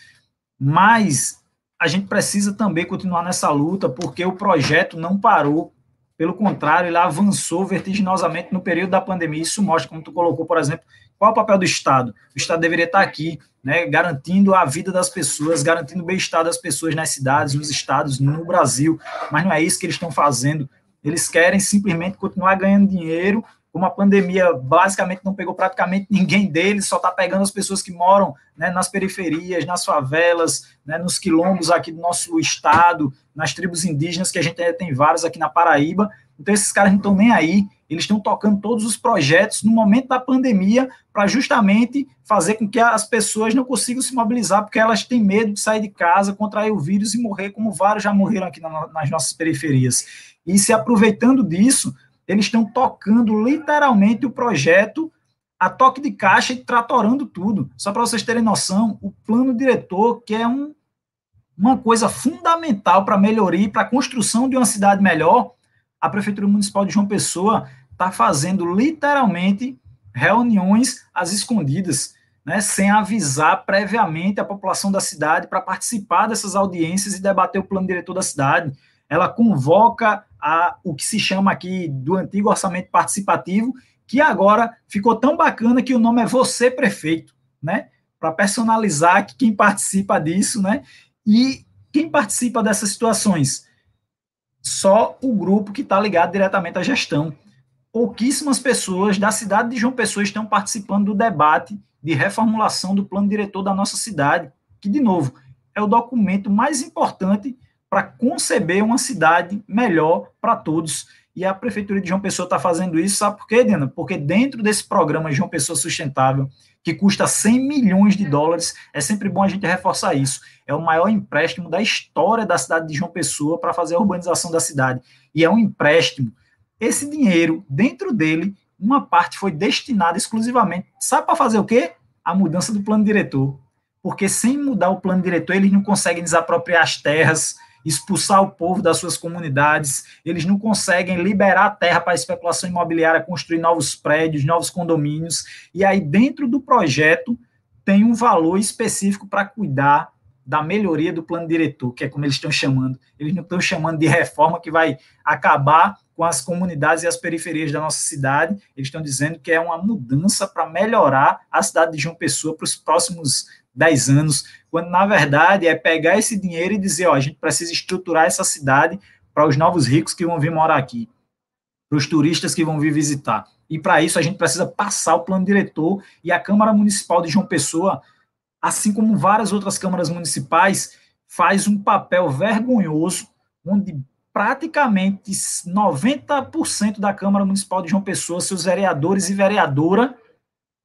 Mas a gente precisa também continuar nessa luta, porque o projeto não parou, pelo contrário, ele avançou vertiginosamente no período da pandemia. Isso mostra, como tu colocou, por exemplo, qual é o papel do Estado. O Estado deveria estar aqui, né, garantindo a vida das pessoas, garantindo o bem-estar das pessoas nas cidades, nos estados, no Brasil, mas não é isso que eles estão fazendo. Eles querem simplesmente continuar ganhando dinheiro como a pandemia basicamente não pegou praticamente ninguém deles, só está pegando as pessoas que moram né, nas periferias, nas favelas, né, nos quilombos aqui do nosso estado, nas tribos indígenas, que a gente tem vários aqui na Paraíba. Então, esses caras não estão nem aí, eles estão tocando todos os projetos no momento da pandemia para justamente fazer com que as pessoas não consigam se mobilizar, porque elas têm medo de sair de casa, contrair o vírus e morrer, como vários já morreram aqui nas nossas periferias. E se aproveitando disso, eles estão tocando literalmente o projeto a toque de caixa e tratorando tudo. Só para vocês terem noção, o plano diretor, que é um, uma coisa fundamental para melhoria, para a construção de uma cidade melhor, a Prefeitura Municipal de João Pessoa está fazendo literalmente reuniões às escondidas, né, sem avisar previamente a população da cidade para participar dessas audiências e debater o plano diretor da cidade. Ela convoca a, o que se chama aqui do antigo orçamento participativo, que agora ficou tão bacana que o nome é Você Prefeito, né? Para personalizar que quem participa disso, né? E quem participa dessas situações? Só o grupo que está ligado diretamente à gestão. Pouquíssimas pessoas da cidade de João Pessoa estão participando do debate de reformulação do plano diretor da nossa cidade, que, de novo, é o documento mais importante para conceber uma cidade melhor para todos. E a Prefeitura de João Pessoa está fazendo isso, sabe por quê, Diana? Porque dentro desse programa João Pessoa Sustentável, que custa 100 milhões de dólares, é sempre bom a gente reforçar isso. É o maior empréstimo da história da cidade de João Pessoa para fazer a urbanização da cidade. E é um empréstimo. Esse dinheiro, dentro dele, uma parte foi destinada exclusivamente, sabe para fazer o quê? A mudança do plano diretor. Porque sem mudar o plano diretor, eles não conseguem desapropriar as terras, expulsar o povo das suas comunidades, eles não conseguem liberar a terra para a especulação imobiliária, construir novos prédios, novos condomínios, e aí dentro do projeto tem um valor específico para cuidar da melhoria do plano diretor, que é como eles estão chamando. Eles não estão chamando de reforma que vai acabar com as comunidades e as periferias da nossa cidade. Eles estão dizendo que é uma mudança para melhorar a cidade de João Pessoa para os próximos 10 anos, quando na verdade é pegar esse dinheiro e dizer, ó, a gente precisa estruturar essa cidade para os novos ricos que vão vir morar aqui, para os turistas que vão vir visitar. E para isso a gente precisa passar o plano diretor e a Câmara Municipal de João Pessoa, assim como várias outras câmaras municipais, faz um papel vergonhoso, onde praticamente 90% da Câmara Municipal de João Pessoa, seus vereadores e vereadora,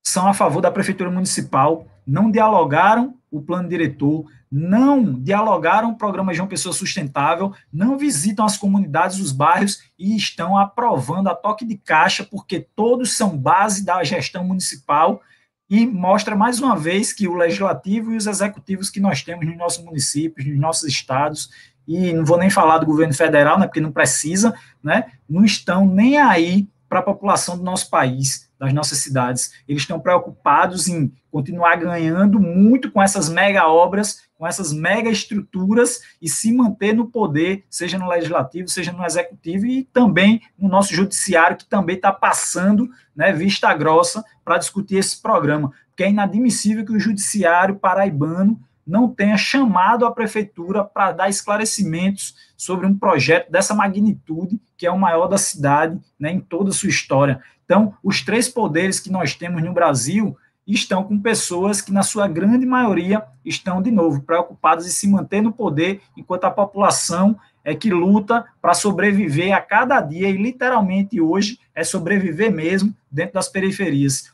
são a favor da Prefeitura Municipal não dialogaram o plano diretor, não dialogaram o programa João Pessoa Sustentável, não visitam as comunidades, os bairros e estão aprovando a toque de caixa, porque todos são base da gestão municipal e mostra mais uma vez que o legislativo e os executivos que nós temos nos nossos municípios, nos nossos estados, e não vou nem falar do governo federal, né, porque não precisa, né, não estão nem aí para a população do nosso país, das nossas cidades. Eles estão preocupados em continuar ganhando muito com essas mega obras, com essas mega estruturas e se manter no poder, seja no legislativo, seja no executivo e também no nosso judiciário, que também está passando né, vista grossa para discutir esse programa. Porque é inadmissível que o judiciário paraibano não tenha chamado a prefeitura para dar esclarecimentos sobre um projeto dessa magnitude, que é o maior da cidade, né, em toda a sua história. Então, os três poderes que nós temos no Brasil estão com pessoas que, na sua grande maioria, estão, de novo, preocupadas em se manter no poder, enquanto a população é que luta para sobreviver a cada dia, e literalmente hoje é sobreviver mesmo dentro das periferias.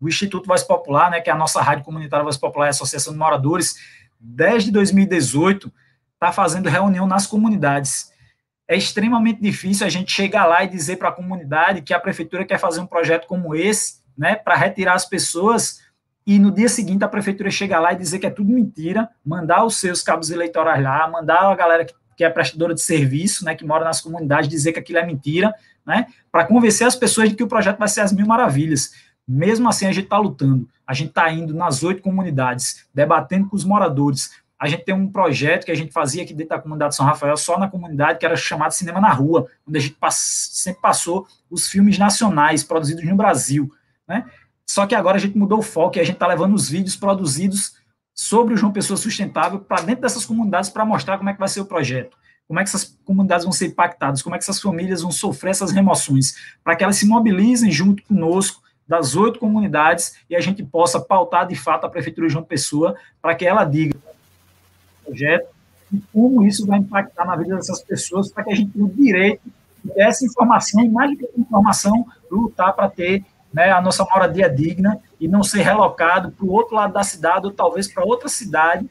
O Instituto Voz Popular, né, que é a nossa rádio comunitária Voz Popular e Associação de Moradores, desde 2018, está fazendo reunião nas comunidades. É extremamente difícil a gente chegar lá e dizer para a comunidade que a prefeitura quer fazer um projeto como esse, né, para retirar as pessoas e no dia seguinte a prefeitura chegar lá e dizer que é tudo mentira, mandar os seus cabos eleitorais lá, mandar a galera que, que é prestadora de serviço, né, que mora nas comunidades, dizer que aquilo é mentira, né, para convencer as pessoas de que o projeto vai ser as mil maravilhas. Mesmo assim, a gente está lutando, a gente está indo nas oito comunidades, debatendo com os moradores. A gente tem um projeto que a gente fazia aqui dentro da comunidade São Rafael, só na comunidade, que era chamado Cinema na Rua, onde a gente pass sempre passou os filmes nacionais produzidos no Brasil. Né? Só que agora a gente mudou o foco e a gente está levando os vídeos produzidos sobre o João Pessoa Sustentável para dentro dessas comunidades para mostrar como é que vai ser o projeto, como é que essas comunidades vão ser impactadas, como é que essas famílias vão sofrer essas remoções, para que elas se mobilizem junto conosco das oito comunidades e a gente possa pautar de fato a Prefeitura de João Pessoa para que ela diga o projeto e como isso vai impactar na vida dessas pessoas para que a gente tenha o direito dessa informação e mais do que informação, lutar para ter né, a nossa moradia digna e não ser relocado para o outro lado da cidade ou talvez para outra cidade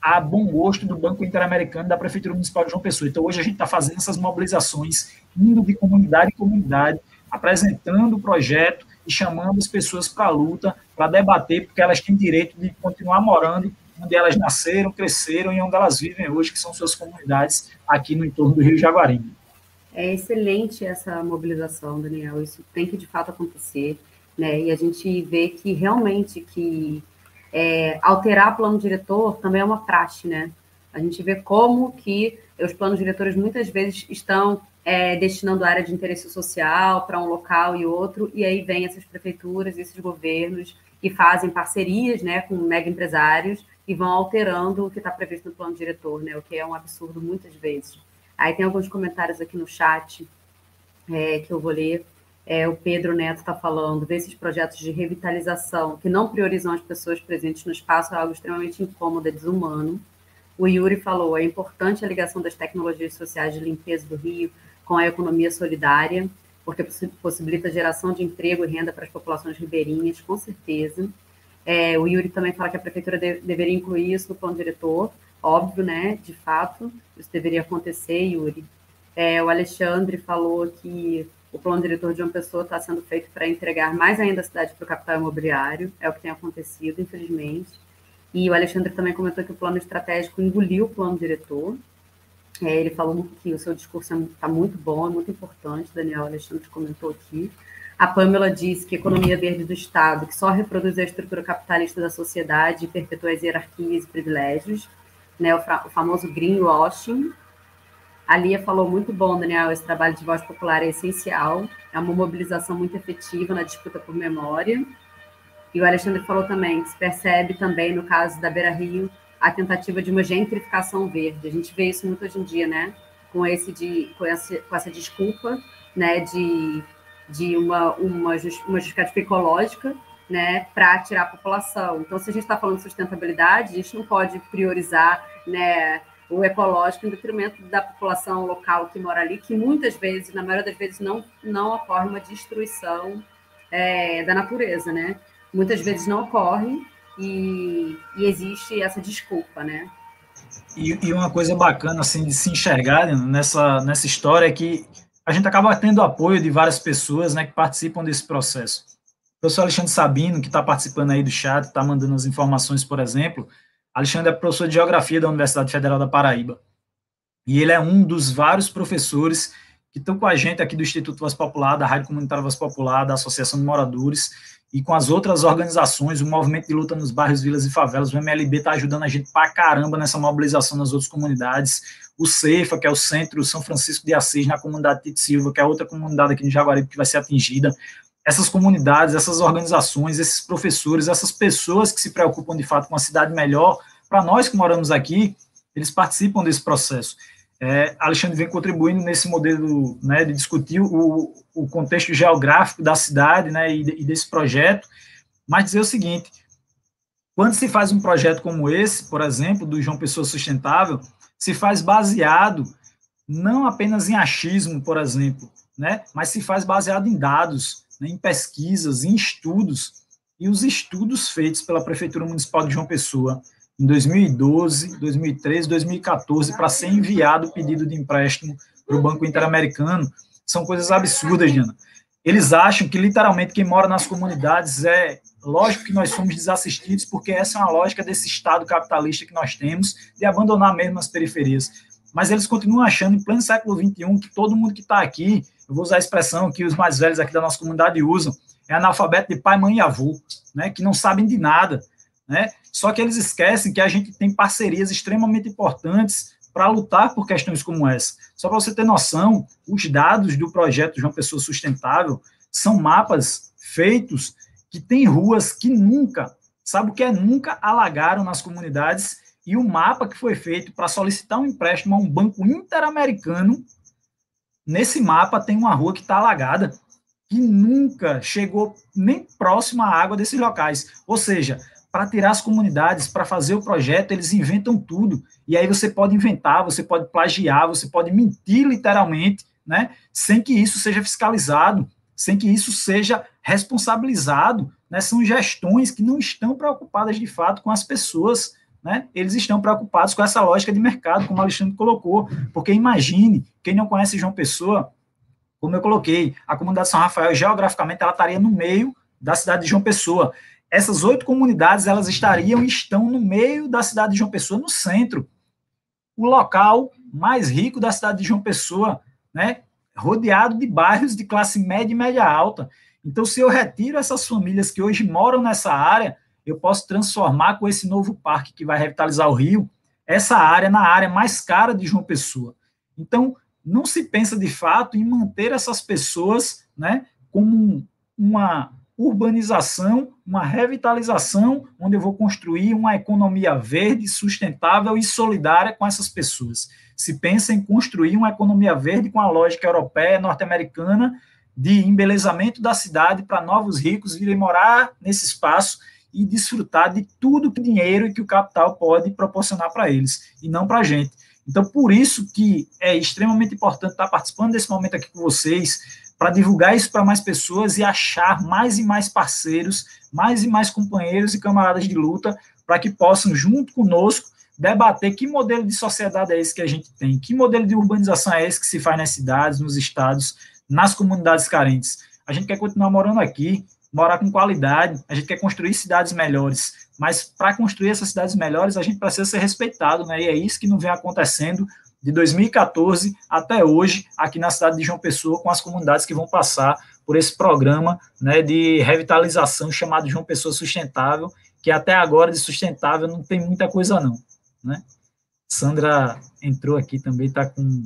a bom gosto do Banco Interamericano da Prefeitura Municipal de João Pessoa. Então, hoje a gente está fazendo essas mobilizações, indo de comunidade em comunidade, apresentando o projeto e chamando as pessoas para a luta, para debater, porque elas têm direito de continuar morando onde elas nasceram, cresceram e onde elas vivem hoje, que são suas comunidades aqui no entorno do Rio Jaguaribe. É excelente essa mobilização, Daniel. Isso tem que de fato acontecer, né? E a gente vê que realmente que é, alterar plano diretor também é uma praxe, né? A gente vê como que os planos diretores muitas vezes estão é, destinando área de interesse social para um local e outro, e aí vem essas prefeituras, esses governos que fazem parcerias, né, com mega empresários e vão alterando o que está previsto no plano diretor, né? O que é um absurdo muitas vezes. Aí tem alguns comentários aqui no chat é, que eu vou ler. É, o Pedro Neto está falando desses projetos de revitalização que não priorizam as pessoas presentes no espaço é algo extremamente incômodo e desumano. O Yuri falou, é importante a ligação das tecnologias sociais de limpeza do Rio com a economia solidária, porque possibilita a geração de emprego e renda para as populações ribeirinhas, com certeza. É, o Yuri também fala que a prefeitura de, deveria incluir isso no plano diretor, óbvio, né? De fato, isso deveria acontecer, Yuri. É, o Alexandre falou que o plano diretor de uma pessoa está sendo feito para entregar mais ainda a cidade para o capital imobiliário, é o que tem acontecido, infelizmente. E o Alexandre também comentou que o plano estratégico engoliu o plano diretor. É, ele falou que o seu discurso está muito bom, é muito importante, Daniel Alexandre comentou aqui. A Pamela disse que a economia verde do Estado, que só reproduz a estrutura capitalista da sociedade e perpetua as hierarquias e privilégios, né, o, o famoso greenwashing. A Lia falou muito bom, Daniel, esse trabalho de voz popular é essencial, é uma mobilização muito efetiva na disputa por memória. E o Alexandre falou também que se percebe também, no caso da Beira Rio, a tentativa de uma gentrificação verde. A gente vê isso muito hoje em dia, né? Com, esse de, com, essa, com essa desculpa né, de, de uma, uma, uma justificativa ecológica, né, para tirar a população. Então, se a gente está falando de sustentabilidade, a gente não pode priorizar né, o ecológico em detrimento da população local que mora ali, que muitas vezes, na maioria das vezes, não, não ocorre uma destruição é, da natureza, né? Muitas vezes não ocorre e, e existe essa desculpa, né? E, e, uma coisa bacana assim de se enxergar nessa, nessa história é que a gente acaba tendo apoio de várias pessoas né, que participam desse processo professor Alexandre Sabino, que está participando aí do chat, está mandando as informações, por exemplo. Alexandre é professor de Geografia da Universidade Federal da Paraíba. E ele é um dos vários professores que estão com a gente aqui do Instituto Voz Popular, da Rádio Comunitária Voz Popular, da Associação de Moradores, e com as outras organizações, o Movimento de Luta nos Bairros, Vilas e Favelas, o MLB está ajudando a gente pra caramba nessa mobilização nas outras comunidades. O CEFA, que é o Centro São Francisco de Assis, na comunidade Tite Silva, que é outra comunidade aqui no Jaguaribe que vai ser atingida essas comunidades, essas organizações, esses professores, essas pessoas que se preocupam de fato com a cidade melhor para nós que moramos aqui, eles participam desse processo. É, Alexandre vem contribuindo nesse modelo né, de discutir o, o contexto geográfico da cidade né, e, e desse projeto, mas dizer o seguinte: quando se faz um projeto como esse, por exemplo, do João Pessoa Sustentável, se faz baseado não apenas em achismo, por exemplo, né, mas se faz baseado em dados, né, em pesquisas, em estudos, e os estudos feitos pela Prefeitura Municipal de João Pessoa em 2012, 2013, 2014, para ser enviado o pedido de empréstimo para o Banco Interamericano, são coisas absurdas, Diana. Eles acham que, literalmente, quem mora nas comunidades é. Lógico que nós somos desassistidos, porque essa é uma lógica desse Estado capitalista que nós temos, de abandonar mesmo as periferias. Mas eles continuam achando, em pleno século XXI, que todo mundo que está aqui, eu vou usar a expressão que os mais velhos aqui da nossa comunidade usam, é analfabeto de pai, mãe e avô, né, que não sabem de nada. Né? Só que eles esquecem que a gente tem parcerias extremamente importantes para lutar por questões como essa. Só para você ter noção, os dados do projeto João Pessoa Sustentável são mapas feitos que tem ruas que nunca, sabe o que é nunca alagaram nas comunidades e o mapa que foi feito para solicitar um empréstimo a um banco interamericano, nesse mapa tem uma rua que está alagada, que nunca chegou nem próximo à água desses locais. Ou seja, para tirar as comunidades, para fazer o projeto, eles inventam tudo. E aí você pode inventar, você pode plagiar, você pode mentir literalmente, né? Sem que isso seja fiscalizado, sem que isso seja responsabilizado. Né? São gestões que não estão preocupadas de fato com as pessoas. Né? Eles estão preocupados com essa lógica de mercado, como o Alexandre colocou. Porque imagine, quem não conhece João Pessoa, como eu coloquei, a comunidade São Rafael, geograficamente, ela estaria no meio da cidade de João Pessoa essas oito comunidades elas estariam e estão no meio da cidade de João Pessoa, no centro. O local mais rico da cidade de João Pessoa, né? rodeado de bairros de classe média e média alta. Então, se eu retiro essas famílias que hoje moram nessa área, eu posso transformar com esse novo parque que vai revitalizar o Rio, essa área na área mais cara de João Pessoa. Então, não se pensa de fato em manter essas pessoas né, como uma urbanização, uma revitalização, onde eu vou construir uma economia verde, sustentável e solidária com essas pessoas. Se pensa em construir uma economia verde com a lógica europeia, norte-americana, de embelezamento da cidade para novos ricos virem morar nesse espaço e desfrutar de tudo que o dinheiro e que o capital pode proporcionar para eles, e não para a gente. Então, por isso que é extremamente importante estar participando desse momento aqui com vocês, para divulgar isso para mais pessoas e achar mais e mais parceiros, mais e mais companheiros e camaradas de luta, para que possam, junto conosco, debater que modelo de sociedade é esse que a gente tem, que modelo de urbanização é esse que se faz nas cidades, nos estados, nas comunidades carentes. A gente quer continuar morando aqui, morar com qualidade, a gente quer construir cidades melhores, mas para construir essas cidades melhores, a gente precisa ser respeitado, né? E é isso que não vem acontecendo de 2014 até hoje, aqui na cidade de João Pessoa, com as comunidades que vão passar por esse programa né, de revitalização chamado João Pessoa Sustentável, que até agora de sustentável não tem muita coisa não. Né? Sandra entrou aqui também, está com...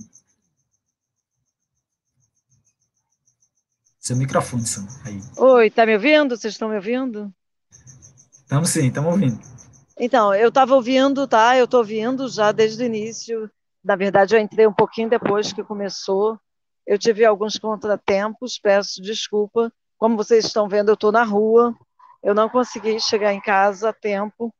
Seu microfone, Sandra. Aí. Oi, tá me ouvindo? Vocês estão me ouvindo? Estamos sim, estamos ouvindo. Então, eu estava ouvindo, tá? Eu estou ouvindo já desde o início na verdade, eu entrei um pouquinho depois que começou. Eu tive alguns contratempos, peço desculpa. Como vocês estão vendo, eu estou na rua. Eu não consegui chegar em casa a tempo,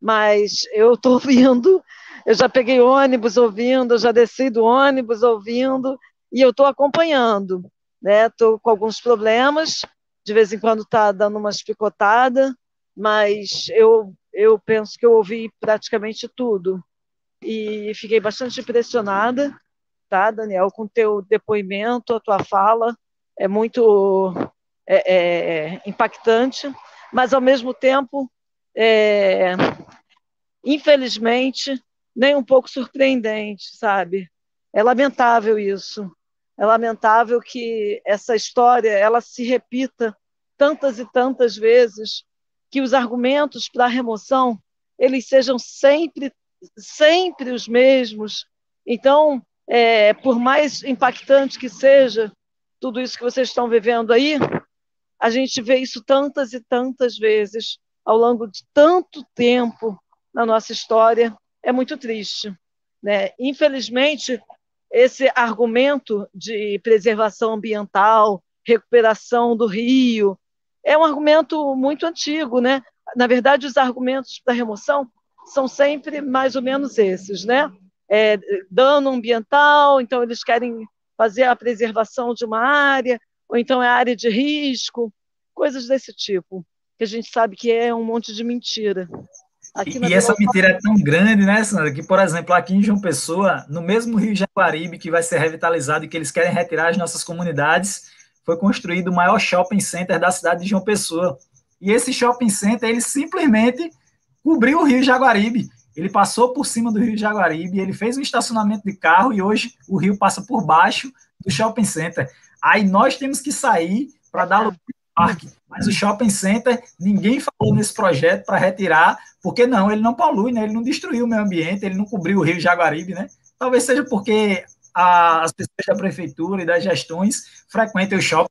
mas eu estou ouvindo. Eu já peguei ônibus ouvindo, eu já desci do ônibus ouvindo, e eu estou acompanhando. Né? com alguns problemas, de vez em quando está dando umas picotadas, mas eu, eu penso que eu ouvi praticamente tudo e fiquei bastante impressionada, tá, Daniel, com teu depoimento, a tua fala é muito é, é, impactante, mas ao mesmo tempo, é, infelizmente, nem um pouco surpreendente, sabe? É lamentável isso. É lamentável que essa história ela se repita tantas e tantas vezes, que os argumentos para a remoção eles sejam sempre sempre os mesmos. Então, é, por mais impactante que seja tudo isso que vocês estão vivendo aí, a gente vê isso tantas e tantas vezes ao longo de tanto tempo na nossa história, é muito triste. Né? Infelizmente, esse argumento de preservação ambiental, recuperação do rio, é um argumento muito antigo, né? Na verdade, os argumentos da remoção são sempre mais ou menos esses, né? É, dano ambiental, então eles querem fazer a preservação de uma área, ou então é área de risco, coisas desse tipo, que a gente sabe que é um monte de mentira. Aqui e essa mentira é tão grande, né, Sandra, que, por exemplo, aqui em João Pessoa, no mesmo Rio Jaguaribe, que vai ser revitalizado e que eles querem retirar as nossas comunidades, foi construído o maior shopping center da cidade de João Pessoa. E esse shopping center, ele simplesmente cobriu o Rio Jaguaribe. Ele passou por cima do Rio Jaguaribe, ele fez um estacionamento de carro e hoje o rio passa por baixo do shopping center. Aí nós temos que sair para dar lugar parque. Mas o shopping center, ninguém falou nesse projeto para retirar, porque não, ele não polui, né? ele não destruiu o meio ambiente, ele não cobriu o rio Jaguaribe, né? Talvez seja porque a, as pessoas da prefeitura e das gestões frequentam o shopping.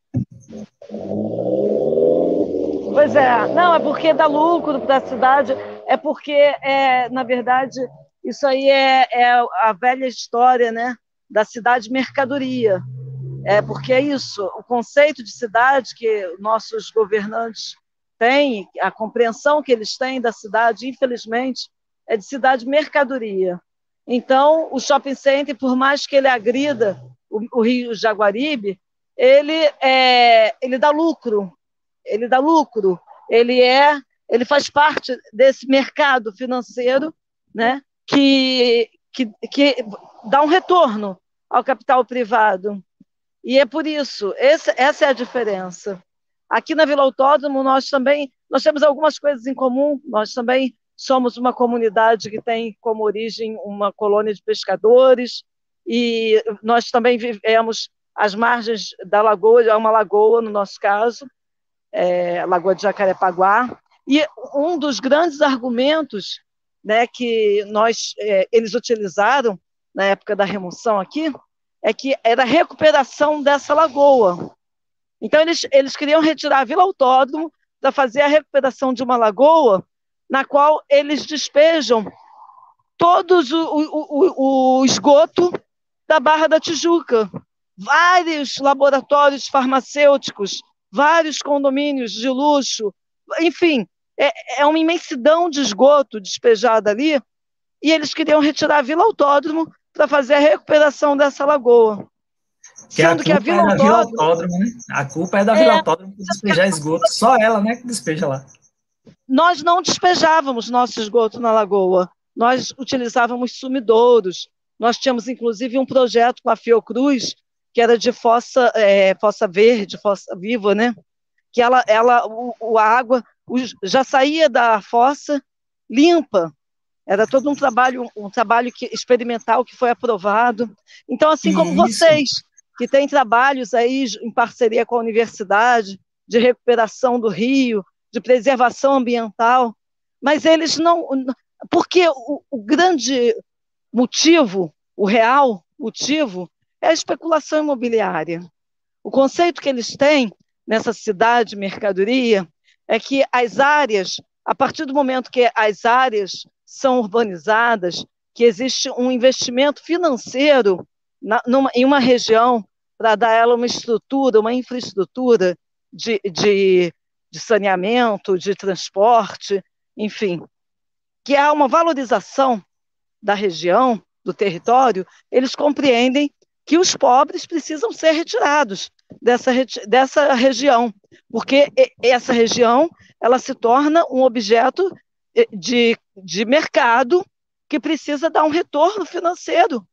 Pois é, não, é porque dá lucro para a cidade, é porque, é, na verdade, isso aí é, é a velha história né, da cidade mercadoria. É porque é isso, o conceito de cidade que nossos governantes têm, a compreensão que eles têm da cidade, infelizmente, é de cidade mercadoria. Então, o shopping center, por mais que ele agrida o, o Rio Jaguaribe, ele, é, ele dá lucro, ele dá lucro, ele é, ele faz parte desse mercado financeiro, né, que, que, que dá um retorno ao capital privado. E é por isso, esse, essa é a diferença. Aqui na Vila Autódromo, nós também nós temos algumas coisas em comum, nós também somos uma comunidade que tem como origem uma colônia de pescadores, e nós também vivemos às margens da lagoa, é uma lagoa no nosso caso, é, a Lagoa de Jacarepaguá, e um dos grandes argumentos né, que nós, é, eles utilizaram na época da remoção aqui é que era a recuperação dessa lagoa. Então, eles, eles queriam retirar a Vila Autódromo para fazer a recuperação de uma lagoa na qual eles despejam todos o, o, o, o esgoto da Barra da Tijuca. Vários laboratórios farmacêuticos, vários condomínios de luxo, enfim, é, é uma imensidão de esgoto despejado ali, e eles queriam retirar a Vila Autódromo para fazer a recuperação dessa lagoa. Que Sendo a que a Vila, é Vila Autódromo, né? A culpa é da Vila é, Autódromo por despejar esgoto. Só ela, né, que despeja lá. Nós não despejávamos nosso esgoto na lagoa. Nós utilizávamos sumidouros. Nós tínhamos, inclusive, um projeto com a Fiocruz, que era de fossa, é, fossa verde, fossa viva, né? Que ela, ela o, o a água o, já saía da fossa limpa, era todo um trabalho, um trabalho que, experimental que foi aprovado. Então, assim como Isso. vocês, que têm trabalhos aí em parceria com a universidade, de recuperação do rio, de preservação ambiental, mas eles não. Porque o, o grande motivo, o real motivo, é a especulação imobiliária. O conceito que eles têm nessa cidade mercadoria é que as áreas, a partir do momento que as áreas são urbanizadas, que existe um investimento financeiro na, numa, em uma região para dar ela uma estrutura, uma infraestrutura de, de, de saneamento, de transporte, enfim, que há uma valorização da região, do território, eles compreendem que os pobres precisam ser retirados dessa, dessa região, porque essa região ela se torna um objeto de, de mercado que precisa dar um retorno financeiro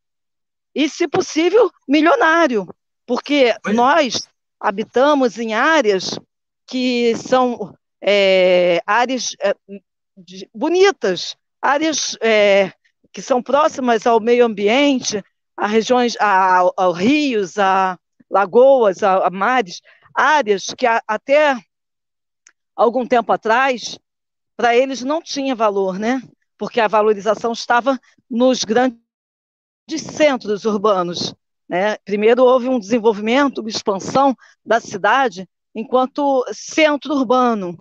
e, se possível, milionário, porque nós habitamos em áreas que são é, áreas é, de, bonitas, áreas é, que são próximas ao meio ambiente, a regiões, a, a, a rios, a lagoas, a, a mares, áreas que a, até algum tempo atrás para eles não tinha valor, né? Porque a valorização estava nos grandes centros urbanos. Né? Primeiro houve um desenvolvimento, uma expansão da cidade enquanto centro urbano.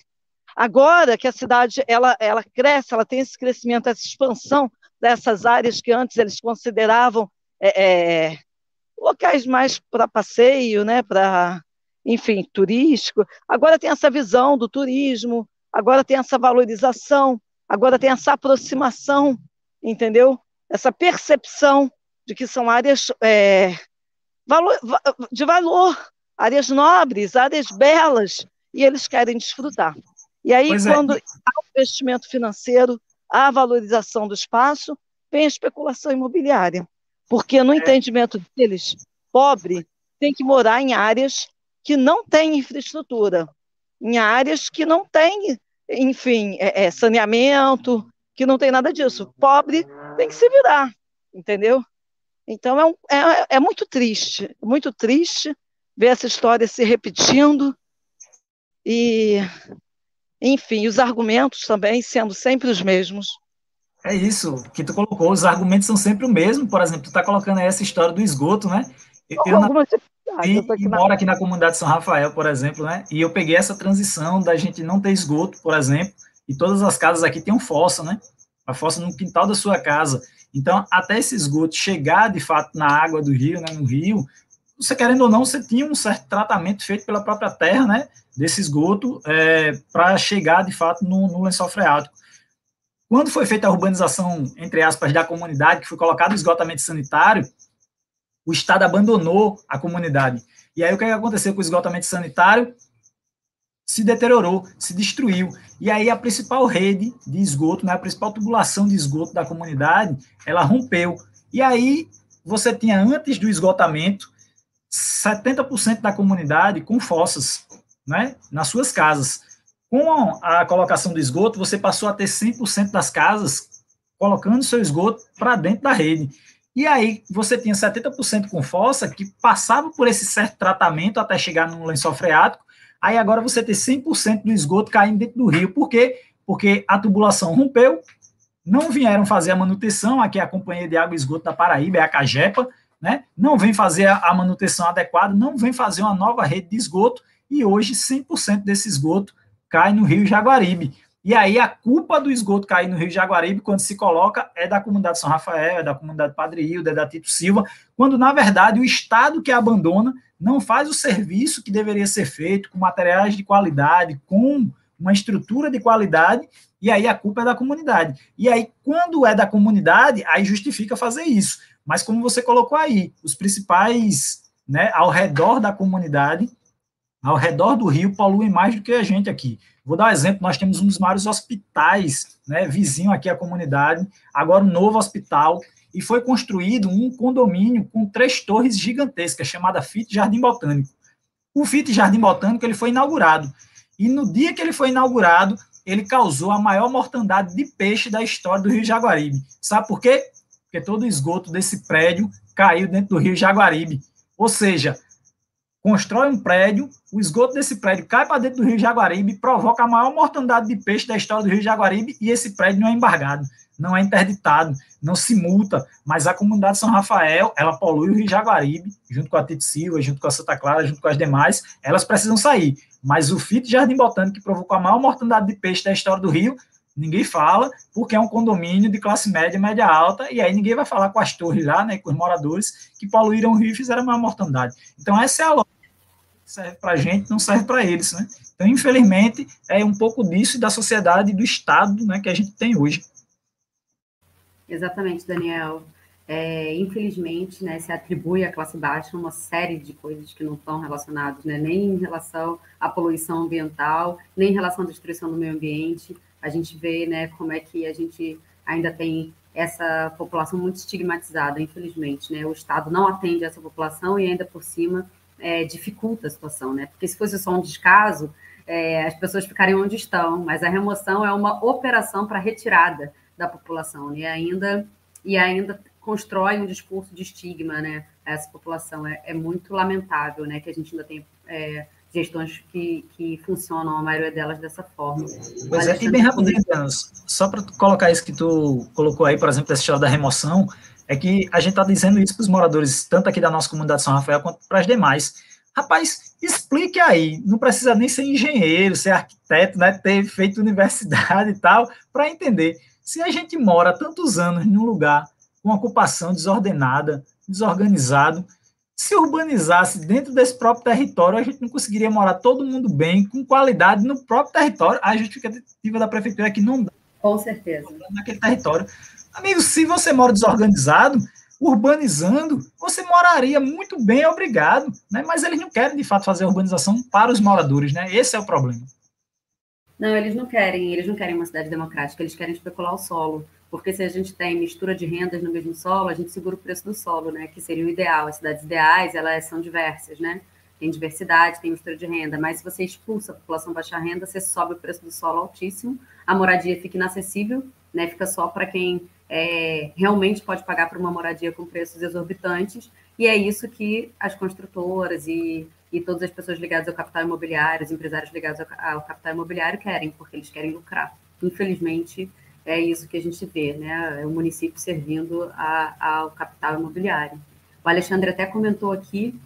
Agora que a cidade ela, ela cresce, ela tem esse crescimento, essa expansão dessas áreas que antes eles consideravam é, é, locais mais para passeio, né, para, enfim, turístico. Agora tem essa visão do turismo, agora tem essa valorização, agora tem essa aproximação, entendeu? Essa percepção de que são áreas é, valor, de valor, áreas nobres, áreas belas, e eles querem desfrutar. E aí, pois é. quando é. há o investimento financeiro, há a valorização do espaço, vem a especulação imobiliária. Porque, no é. entendimento deles, pobre tem que morar em áreas que não têm infraestrutura, em áreas que não têm, enfim, é, é, saneamento, que não tem nada disso. Pobre tem que se virar, entendeu? Então é, um, é, é muito triste, muito triste ver essa história se repetindo e, enfim, os argumentos também sendo sempre os mesmos. É isso que tu colocou, os argumentos são sempre o mesmo. Por exemplo, tu está colocando aí essa história do esgoto, né? Eu, eu, na, e, eu moro aqui na comunidade São Rafael, por exemplo, né? E eu peguei essa transição da gente não ter esgoto, por exemplo, e todas as casas aqui têm um fossa, né? A fossa no quintal da sua casa. Então, até esse esgoto chegar de fato na água do rio, né, no rio, você querendo ou não, você tinha um certo tratamento feito pela própria terra, né, desse esgoto, é, para chegar de fato no, no lençol freático. Quando foi feita a urbanização, entre aspas, da comunidade, que foi colocado o esgotamento sanitário, o Estado abandonou a comunidade. E aí o que, é que aconteceu com o esgotamento sanitário? Se deteriorou, se destruiu. E aí a principal rede de esgoto, né, a principal tubulação de esgoto da comunidade, ela rompeu. E aí você tinha, antes do esgotamento, 70% da comunidade com fossas, né, nas suas casas. Com a colocação do esgoto, você passou a ter 100% das casas colocando seu esgoto para dentro da rede. E aí você tinha 70% com fossa que passava por esse certo tratamento até chegar no lençol freático. Aí agora você tem 100% do esgoto caindo dentro do rio. Por quê? Porque a tubulação rompeu, não vieram fazer a manutenção, aqui é a Companhia de Água e Esgoto da Paraíba, é a CAGEPA, né? não vem fazer a manutenção adequada, não vem fazer uma nova rede de esgoto, e hoje 100% desse esgoto cai no Rio Jaguaribe. E aí a culpa do esgoto cair no Rio Jaguaribe, quando se coloca, é da comunidade São Rafael, é da comunidade Padre Hilda, é da Tito Silva, quando na verdade o Estado que abandona não faz o serviço que deveria ser feito com materiais de qualidade, com uma estrutura de qualidade, e aí a culpa é da comunidade. E aí, quando é da comunidade, aí justifica fazer isso. Mas como você colocou aí, os principais, né, ao redor da comunidade, ao redor do rio poluem mais do que a gente aqui. Vou dar um exemplo, nós temos um dos maiores hospitais, né, vizinho aqui à comunidade, agora um novo hospital, e foi construído um condomínio com três torres gigantescas, chamada FIT Jardim Botânico. O FIT Jardim Botânico ele foi inaugurado, e no dia que ele foi inaugurado, ele causou a maior mortandade de peixe da história do Rio Jaguaribe. Sabe por quê? Porque todo o esgoto desse prédio caiu dentro do Rio Jaguaribe. Ou seja, constrói um prédio, o esgoto desse prédio cai para dentro do Rio Jaguaribe, provoca a maior mortandade de peixe da história do Rio Jaguaribe e esse prédio não é embargado, não é interditado, não se multa, mas a comunidade São Rafael, ela polui o Rio Jaguaribe, junto com a Tito Silva, junto com a Santa Clara, junto com as demais, elas precisam sair. Mas o FIT Jardim Botânico, que provocou a maior mortandade de peixe da história do Rio, ninguém fala, porque é um condomínio de classe média, média alta, e aí ninguém vai falar com as torres lá, né, com os moradores, que poluíram o rio e fizeram a maior mortandade. Então, essa é a lógica serve para a gente, não serve para eles, né? Então, infelizmente, é um pouco disso da sociedade do Estado né, que a gente tem hoje. Exatamente, Daniel. É, infelizmente, né, se atribui à classe baixa uma série de coisas que não estão relacionadas, né, nem em relação à poluição ambiental, nem em relação à destruição do meio ambiente. A gente vê né, como é que a gente ainda tem essa população muito estigmatizada, infelizmente. Né? O Estado não atende essa população e ainda por cima é, dificulta a situação, né? Porque se fosse só um descaso, é, as pessoas ficariam onde estão, mas a remoção é uma operação para retirada da população né? e ainda e ainda constrói um discurso de estigma, né? Essa população é, é muito lamentável, né? Que a gente ainda tem é, gestões que, que funcionam, a maioria delas dessa forma. Pois é, e bem rapidinho, só para colocar isso que tu colocou aí, por exemplo, essa história da remoção, é que a gente está dizendo isso para os moradores, tanto aqui da nossa comunidade São Rafael quanto para as demais. Rapaz, explique aí, não precisa nem ser engenheiro, ser arquiteto, né, ter feito universidade e tal, para entender. Se a gente mora tantos anos num lugar com ocupação desordenada, desorganizado, se urbanizasse dentro desse próprio território, a gente não conseguiria morar todo mundo bem, com qualidade no próprio território. A justificativa da prefeitura é que não dá. Com certeza. Naquele território. Amigo, se você mora desorganizado, urbanizando, você moraria muito bem, obrigado. Né? Mas eles não querem, de fato, fazer urbanização para os moradores. Né? Esse é o problema. Não, eles não querem, eles não querem uma cidade democrática, eles querem especular o solo. Porque se a gente tem mistura de rendas no mesmo solo, a gente segura o preço do solo, né? Que seria o ideal. As cidades ideais, elas são diversas, né? Tem diversidade, tem mistura de renda, mas se você expulsa a população baixa renda, você sobe o preço do solo altíssimo, a moradia fica inacessível, né? Fica só para quem é, realmente pode pagar por uma moradia com preços exorbitantes, e é isso que as construtoras e, e todas as pessoas ligadas ao capital imobiliário, os empresários ligados ao, ao capital imobiliário querem, porque eles querem lucrar. Infelizmente, é isso que a gente vê, né? É o município servindo a, ao capital imobiliário. O Alexandre até comentou aqui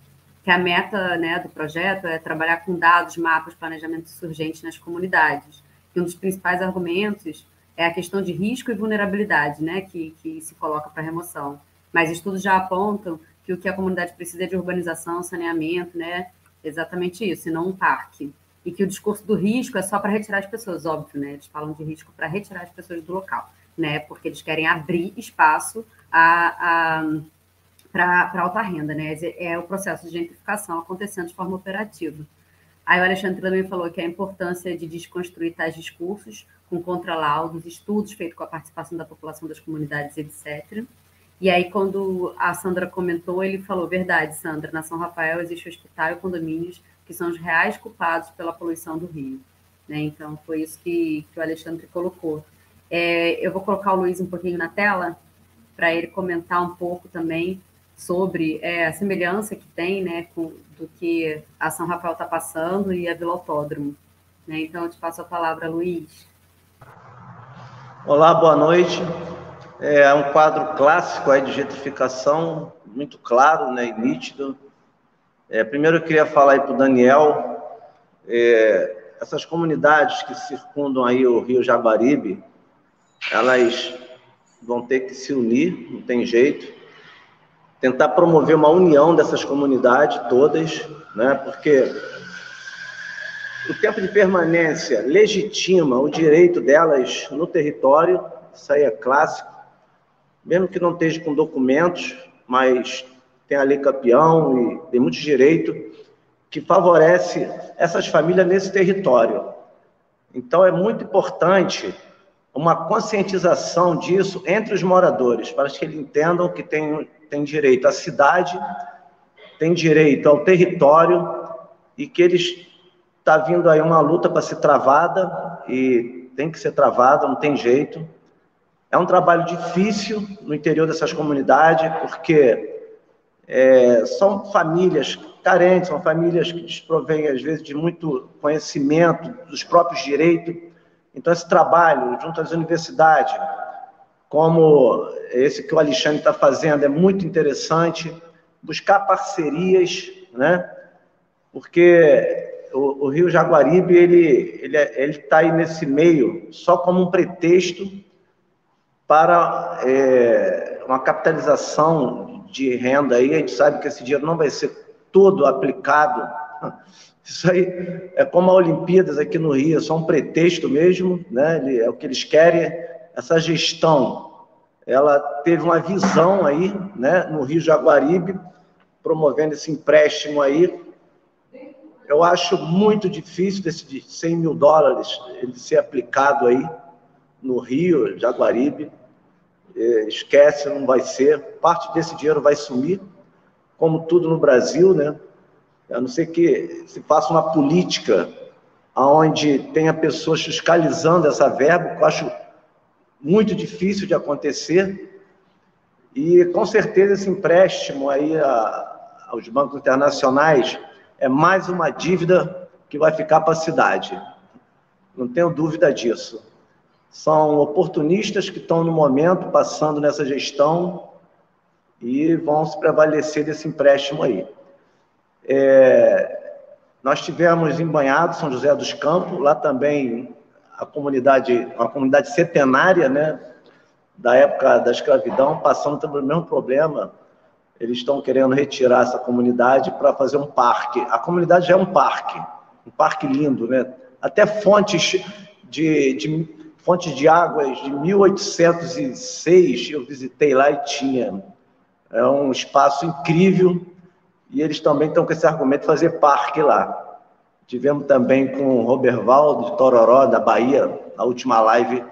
que a meta né, do projeto é trabalhar com dados, mapas, planejamento surgente nas comunidades. E um dos principais argumentos é a questão de risco e vulnerabilidade, né, que, que se coloca para remoção. Mas estudos já apontam que o que a comunidade precisa é de urbanização, saneamento, né, exatamente isso, e não um parque. E que o discurso do risco é só para retirar as pessoas, óbvio, né, eles falam de risco para retirar as pessoas do local, né, porque eles querem abrir espaço a, a para alta renda, né? É o processo de gentrificação acontecendo de forma operativa. Aí o Alexandre também falou que a importância de desconstruir tais discursos com contralaudos, estudos feitos com a participação da população das comunidades, etc. E aí, quando a Sandra comentou, ele falou: verdade, Sandra, na São Rafael existe hospital e condomínios que são os reais culpados pela poluição do Rio. Né? Então, foi isso que, que o Alexandre colocou. É, eu vou colocar o Luiz um pouquinho na tela para ele comentar um pouco também sobre é, a semelhança que tem né, com, do que a São Rafael está passando e a Vila Autódromo. Né? Então, eu te passo a palavra, Luiz. Olá, boa noite. É um quadro clássico aí de gentrificação, muito claro né, e nítido. É, primeiro, eu queria falar aí para o Daniel, é, essas comunidades que circundam aí o Rio Jaguaribe, elas vão ter que se unir, não tem jeito, tentar promover uma união dessas comunidades todas, né? porque o tempo de permanência legitima o direito delas no território, isso aí é clássico, mesmo que não esteja com documentos, mas tem a lei campeão e tem muito direito que favorece essas famílias nesse território. Então é muito importante uma conscientização disso entre os moradores, para que eles entendam que tem tem direito à cidade, tem direito ao território e que eles está vindo aí uma luta para ser travada e tem que ser travada, não tem jeito. É um trabalho difícil no interior dessas comunidades, porque é, são famílias carentes, são famílias que desprovêm, às vezes, de muito conhecimento dos próprios direitos. Então, esse trabalho, junto às universidades, como esse que o Alexandre está fazendo, é muito interessante. Buscar parcerias, né? Porque o, o Rio Jaguaribe ele ele é, ele está aí nesse meio só como um pretexto para é, uma capitalização de renda aí. A gente sabe que esse dinheiro não vai ser todo aplicado. Isso aí é como a Olimpíadas aqui no Rio, é só um pretexto mesmo, né? É o que eles querem essa gestão, ela teve uma visão aí, né, no Rio Jaguaribe, promovendo esse empréstimo aí. Eu acho muito difícil desse de 100 mil dólares ele ser aplicado aí no Rio Jaguaribe. É, esquece, não vai ser. Parte desse dinheiro vai sumir, como tudo no Brasil, né? A não ser que se faça uma política onde tenha pessoas fiscalizando essa verba, que eu acho muito difícil de acontecer. E com certeza esse empréstimo aí a, aos bancos internacionais é mais uma dívida que vai ficar para a cidade. Não tenho dúvida disso. São oportunistas que estão no momento passando nessa gestão e vão se prevalecer desse empréstimo aí. É, Nós tivemos em Banhado, São José dos Campos, lá também a comunidade, uma comunidade centenária, né, da época da escravidão, passando pelo mesmo problema. Eles estão querendo retirar essa comunidade para fazer um parque. A comunidade já é um parque, um parque lindo, né? Até fontes de, de fontes de águas de 1806 eu visitei lá e tinha. É um espaço incrível e eles também estão com esse argumento de fazer parque lá. Tivemos também com o Roberval de Tororó, da Bahia, na última live,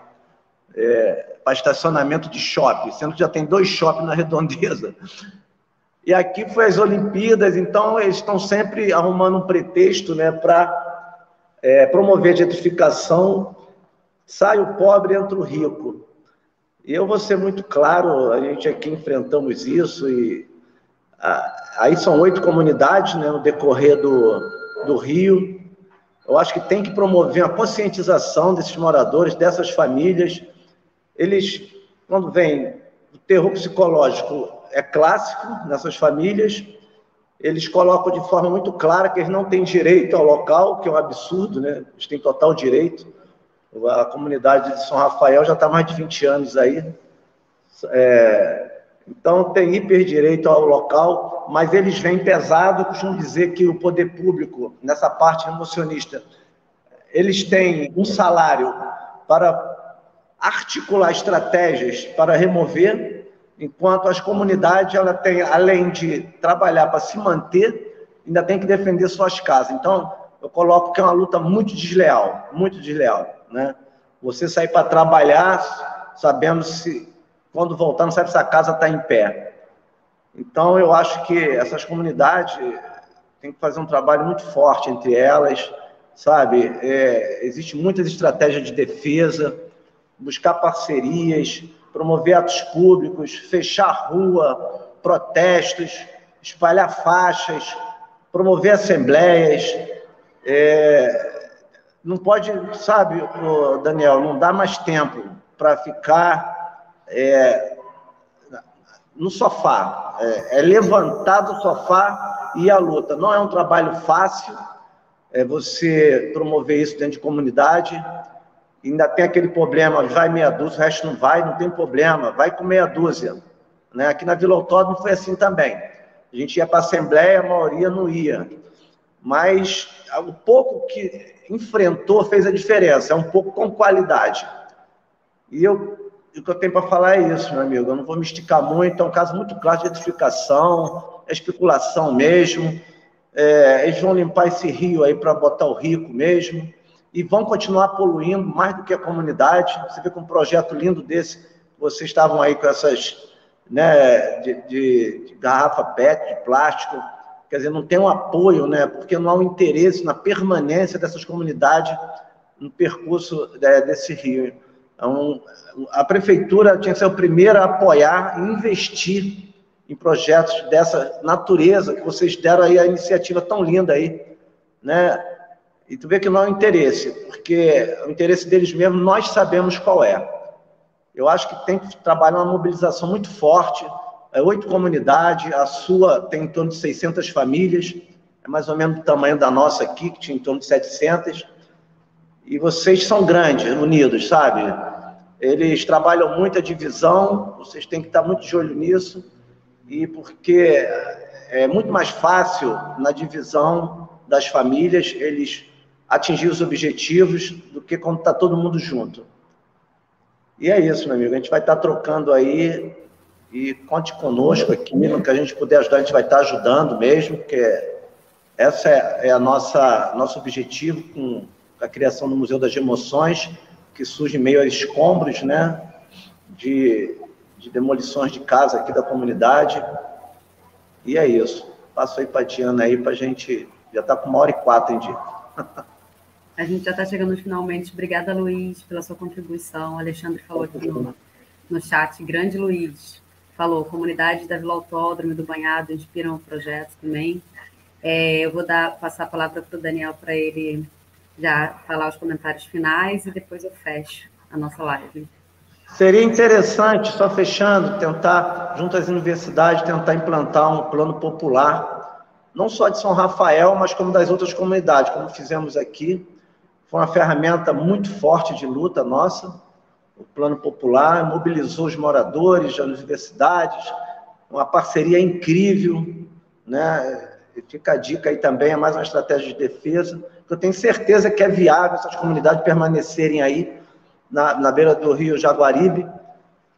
é, para estacionamento de shopping, sendo que já tem dois shoppings na redondeza. E aqui foi as Olimpíadas, então eles estão sempre arrumando um pretexto né, para é, promover a gentrificação. Sai o pobre, entra o rico. E eu vou ser muito claro, a gente aqui enfrentamos isso, e aí são oito comunidades né, no decorrer do, do Rio. Eu acho que tem que promover a conscientização desses moradores, dessas famílias. Eles, quando vem o terror psicológico, é clássico nessas famílias. Eles colocam de forma muito clara que eles não têm direito ao local, que é um absurdo, né? Eles têm total direito. A comunidade de São Rafael já está mais de 20 anos aí. É, então, tem hiperdireito ao local, mas eles vêm pesado. Costumo dizer que o poder público, nessa parte emocionista, eles têm um salário para articular estratégias para remover, enquanto as comunidades, ela tem, além de trabalhar para se manter, ainda tem que defender suas casas. Então, eu coloco que é uma luta muito desleal, muito desleal. Né? Você sair para trabalhar, sabendo se quando voltar, não sabe se a casa está em pé. Então, eu acho que essas comunidades têm que fazer um trabalho muito forte entre elas, sabe? É, Existem muitas estratégias de defesa, buscar parcerias, promover atos públicos, fechar rua, protestos, espalhar faixas, promover assembleias. É, não pode, sabe, Daniel, não dá mais tempo para ficar é, no sofá, é, é levantar do sofá e à luta. Não é um trabalho fácil, é você promover isso dentro de comunidade. Ainda tem aquele problema, vai meia dúzia, o resto não vai, não tem problema, vai com meia dúzia. Né? Aqui na Vila Autódromo foi assim também. A gente ia para a Assembleia, a maioria não ia. Mas o pouco que enfrentou fez a diferença, é um pouco com qualidade. E eu o que eu tenho para falar é isso, meu amigo. Eu não vou me esticar muito, é um caso muito claro de edificação, é especulação mesmo. É, eles vão limpar esse rio aí para botar o rico mesmo. E vão continuar poluindo mais do que a comunidade. Você vê com um projeto lindo desse, vocês estavam aí com essas, né, de, de, de garrafa PET, de plástico. Quer dizer, não tem um apoio, né, porque não há um interesse na permanência dessas comunidades no percurso é, desse rio. Então, a prefeitura tinha que ser a primeira a apoiar e investir em projetos dessa natureza que vocês deram aí a iniciativa tão linda aí, né? E tu vê que não é o interesse, porque o interesse deles mesmo nós sabemos qual é. Eu acho que tem que trabalhar uma mobilização muito forte. É oito comunidades, a sua tem em torno de 600 famílias, é mais ou menos o tamanho da nossa aqui, que tinha em torno de 700 e vocês são grandes, unidos, sabe? Eles trabalham muito a divisão, vocês têm que estar muito de olho nisso, e porque é muito mais fácil na divisão das famílias eles atingir os objetivos do que quando está todo mundo junto. E é isso, meu amigo. A gente vai estar trocando aí e conte conosco aqui, no que a gente puder ajudar, a gente vai estar ajudando mesmo, porque essa é, é a nossa nosso objetivo com a criação do Museu das Emoções, que surge meio a escombros, né, de, de demolições de casa aqui da comunidade. E é isso. Passo aí para a Diana aí para a gente. Já está com uma hora e quatro em dia. A gente já está chegando finalmente. Obrigada, Luiz, pela sua contribuição. O Alexandre falou aqui no, no chat. Grande Luiz. Falou, comunidade da Vila Autódromo e do Banhado inspiram o projeto também. É, eu vou dar, passar a palavra para o Daniel para ele já falar os comentários finais e depois eu fecho a nossa live. Seria interessante, só fechando, tentar, junto às universidades, tentar implantar um plano popular não só de São Rafael, mas como das outras comunidades, como fizemos aqui. Foi uma ferramenta muito forte de luta nossa. O Plano Popular mobilizou os moradores, as universidades, uma parceria incrível, né? Fica a dica aí também, é mais uma estratégia de defesa. Eu tenho certeza que é viável essas comunidades permanecerem aí na, na beira do rio Jaguaribe,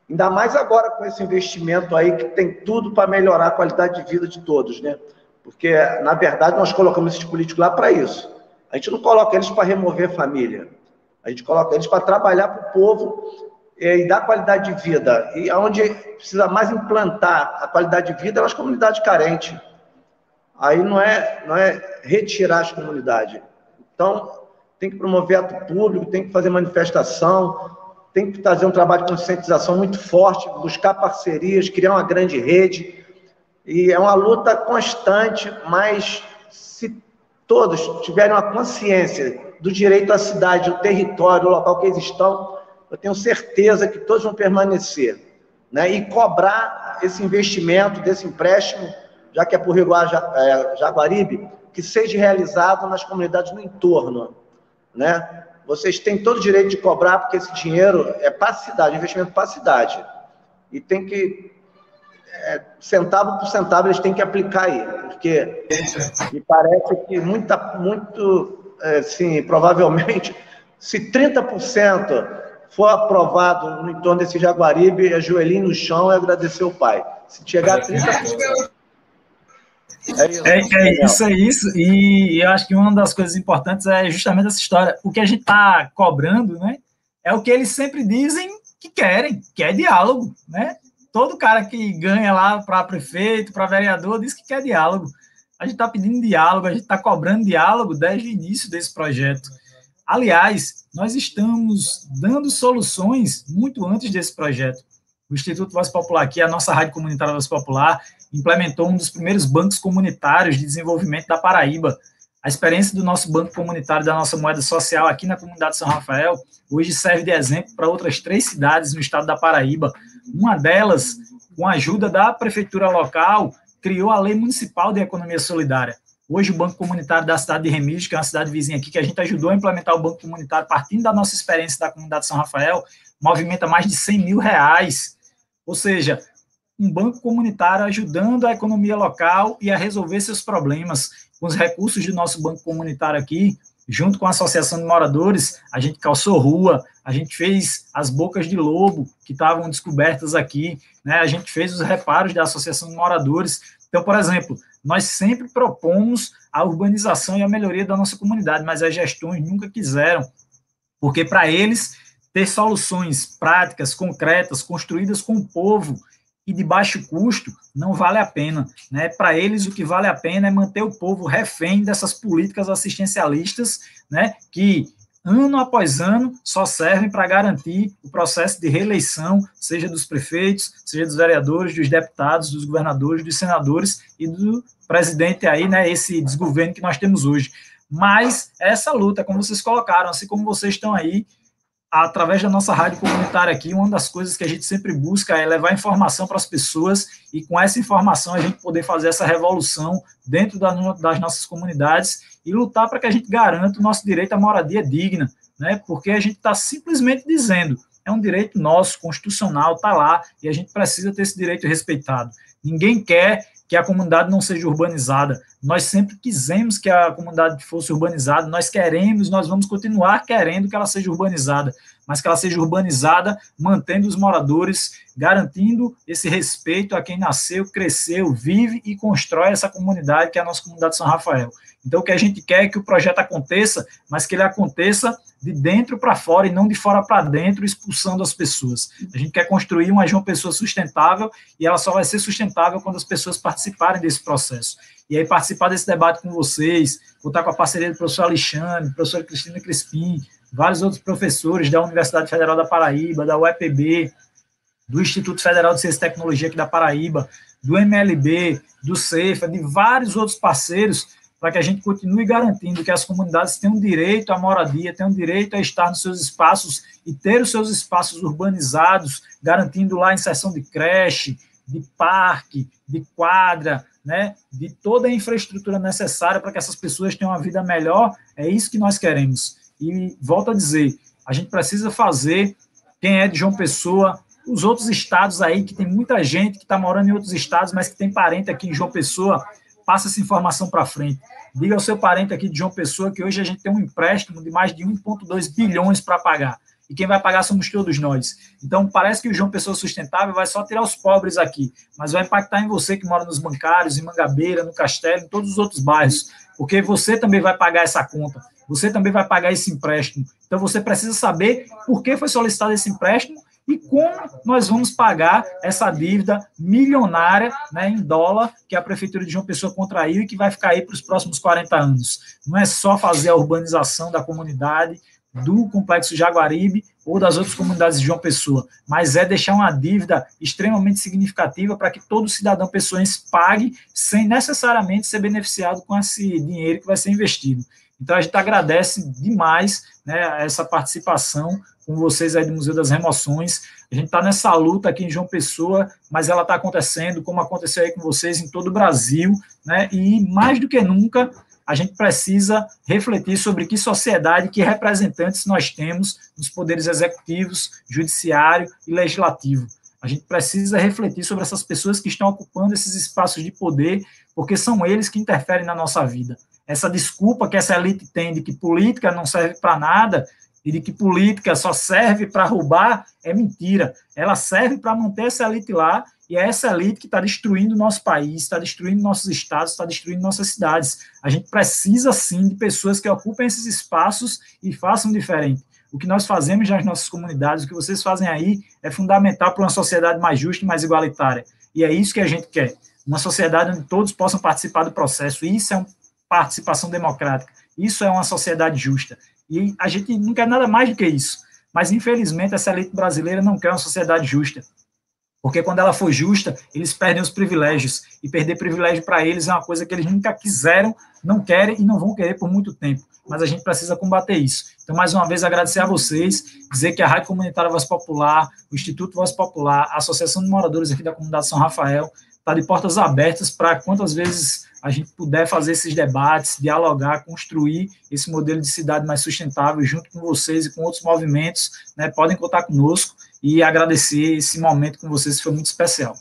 ainda mais agora com esse investimento aí que tem tudo para melhorar a qualidade de vida de todos, né? Porque, na verdade, nós colocamos esses políticos lá para isso. A gente não coloca eles para remover família. A gente coloca eles para trabalhar para o povo e dar qualidade de vida. E onde precisa mais implantar a qualidade de vida é nas comunidades carentes. Aí não é, não é retirar as comunidades. Então, tem que promover ato público, tem que fazer manifestação, tem que fazer um trabalho de conscientização muito forte, buscar parcerias, criar uma grande rede e é uma luta constante, mas se todos tiverem uma consciência do direito à cidade, do território, do local que eles estão, eu tenho certeza que todos vão permanecer. Né? E cobrar esse investimento, desse empréstimo, já que é por Rio é, Jaguaribe, que seja realizado nas comunidades no entorno. Né? Vocês têm todo o direito de cobrar, porque esse dinheiro é para a cidade, investimento para a cidade. E tem que é, centavo por centavo eles têm que aplicar aí, porque me parece que muita, muito, é, sim, provavelmente, se 30% for aprovado no entorno desse Jaguaribe, é joelhinho no chão e agradecer o pai. Se chegar a 30%. É isso, é, é isso, é isso. E eu acho que uma das coisas importantes é justamente essa história. O que a gente está cobrando, né? É o que eles sempre dizem que querem, que é diálogo, né? Todo cara que ganha lá para prefeito, para vereador, diz que quer diálogo. A gente está pedindo diálogo, a gente está cobrando diálogo desde o início desse projeto. Aliás, nós estamos dando soluções muito antes desse projeto. O Instituto Voz Popular, é a nossa rádio comunitária Voz Popular, implementou um dos primeiros bancos comunitários de desenvolvimento da Paraíba. A experiência do nosso banco comunitário, da nossa moeda social aqui na comunidade de São Rafael, hoje serve de exemplo para outras três cidades no estado da Paraíba, uma delas, com a ajuda da prefeitura local, criou a Lei Municipal de Economia Solidária. Hoje, o Banco Comunitário da cidade de Remígio, que é uma cidade vizinha aqui, que a gente ajudou a implementar o Banco Comunitário, partindo da nossa experiência da comunidade de São Rafael, movimenta mais de 100 mil reais. Ou seja, um banco comunitário ajudando a economia local e a resolver seus problemas. Com os recursos do nosso banco comunitário aqui, junto com a Associação de Moradores, a gente calçou rua, a gente fez as bocas de lobo que estavam descobertas aqui, né? a gente fez os reparos da Associação de Moradores. Então, por exemplo, nós sempre propomos a urbanização e a melhoria da nossa comunidade, mas as gestões nunca quiseram, porque para eles ter soluções práticas, concretas, construídas com o povo e de baixo custo não vale a pena. Né? Para eles, o que vale a pena é manter o povo refém dessas políticas assistencialistas né? que, ano após ano, só servem para garantir o processo de reeleição, seja dos prefeitos, seja dos vereadores, dos deputados, dos governadores, dos senadores e do presidente aí, né, esse desgoverno que nós temos hoje. Mas essa luta, como vocês colocaram, assim como vocês estão aí através da nossa rádio comunitária aqui, uma das coisas que a gente sempre busca é levar informação para as pessoas e com essa informação a gente poder fazer essa revolução dentro das nossas comunidades e lutar para que a gente garanta o nosso direito à moradia digna, né? Porque a gente está simplesmente dizendo é um direito nosso, constitucional, está lá, e a gente precisa ter esse direito respeitado. Ninguém quer que a comunidade não seja urbanizada. Nós sempre quisemos que a comunidade fosse urbanizada, nós queremos, nós vamos continuar querendo que ela seja urbanizada, mas que ela seja urbanizada mantendo os moradores, garantindo esse respeito a quem nasceu, cresceu, vive e constrói essa comunidade que é a nossa comunidade de São Rafael. Então, o que a gente quer é que o projeto aconteça, mas que ele aconteça de dentro para fora e não de fora para dentro, expulsando as pessoas. A gente quer construir uma João Pessoa sustentável e ela só vai ser sustentável quando as pessoas participarem desse processo. E aí, participar desse debate com vocês, contar com a parceria do professor Alexandre, professora Cristina Crispim, vários outros professores da Universidade Federal da Paraíba, da UEPB, do Instituto Federal de Ciência e Tecnologia aqui da Paraíba, do MLB, do CEFA, de vários outros parceiros para que a gente continue garantindo que as comunidades tenham direito à moradia, tenham direito a estar nos seus espaços e ter os seus espaços urbanizados, garantindo lá a inserção de creche, de parque, de quadra, né, de toda a infraestrutura necessária para que essas pessoas tenham uma vida melhor. É isso que nós queremos. E volto a dizer, a gente precisa fazer quem é de João Pessoa, os outros estados aí, que tem muita gente que está morando em outros estados, mas que tem parente aqui em João Pessoa, passa essa informação para frente. Diga ao seu parente aqui de João Pessoa que hoje a gente tem um empréstimo de mais de 1,2 bilhões para pagar. E quem vai pagar somos todos nós. Então, parece que o João Pessoa Sustentável vai só tirar os pobres aqui, mas vai impactar em você que mora nos bancários, em Mangabeira, no Castelo, em todos os outros bairros, porque você também vai pagar essa conta, você também vai pagar esse empréstimo. Então, você precisa saber por que foi solicitado esse empréstimo e como nós vamos pagar essa dívida milionária né, em dólar que a Prefeitura de João Pessoa contraiu e que vai ficar aí para os próximos 40 anos. Não é só fazer a urbanização da comunidade, do Complexo Jaguaribe ou das outras comunidades de João Pessoa, mas é deixar uma dívida extremamente significativa para que todo cidadão pessoense pague sem necessariamente ser beneficiado com esse dinheiro que vai ser investido. Então a gente agradece demais né, essa participação com vocês aí do Museu das Remoções. A gente está nessa luta aqui em João Pessoa, mas ela está acontecendo, como aconteceu aí com vocês em todo o Brasil, né? E mais do que nunca, a gente precisa refletir sobre que sociedade, que representantes nós temos nos poderes executivos, judiciário e legislativo. A gente precisa refletir sobre essas pessoas que estão ocupando esses espaços de poder, porque são eles que interferem na nossa vida. Essa desculpa que essa elite tem de que política não serve para nada, e de que política só serve para roubar é mentira. Ela serve para manter essa elite lá, e é essa elite que está destruindo o nosso país, está destruindo nossos estados, está destruindo nossas cidades. A gente precisa, sim, de pessoas que ocupem esses espaços e façam diferente. O que nós fazemos nas nossas comunidades, o que vocês fazem aí, é fundamental para uma sociedade mais justa e mais igualitária. E é isso que a gente quer. Uma sociedade onde todos possam participar do processo. Isso é uma participação democrática. Isso é uma sociedade justa. E a gente não quer nada mais do que isso. Mas, infelizmente, essa elite brasileira não quer uma sociedade justa. Porque quando ela for justa, eles perdem os privilégios. E perder privilégio para eles é uma coisa que eles nunca quiseram, não querem e não vão querer por muito tempo. Mas a gente precisa combater isso. Então, mais uma vez, agradecer a vocês, dizer que a Rádio Comunitária Voz Popular, o Instituto Voz Popular, a Associação de Moradores aqui da Comunidade São Rafael, está de portas abertas para quantas vezes a gente puder fazer esses debates, dialogar, construir esse modelo de cidade mais sustentável junto com vocês e com outros movimentos, né, podem contar conosco e agradecer esse momento com vocês, foi muito especial.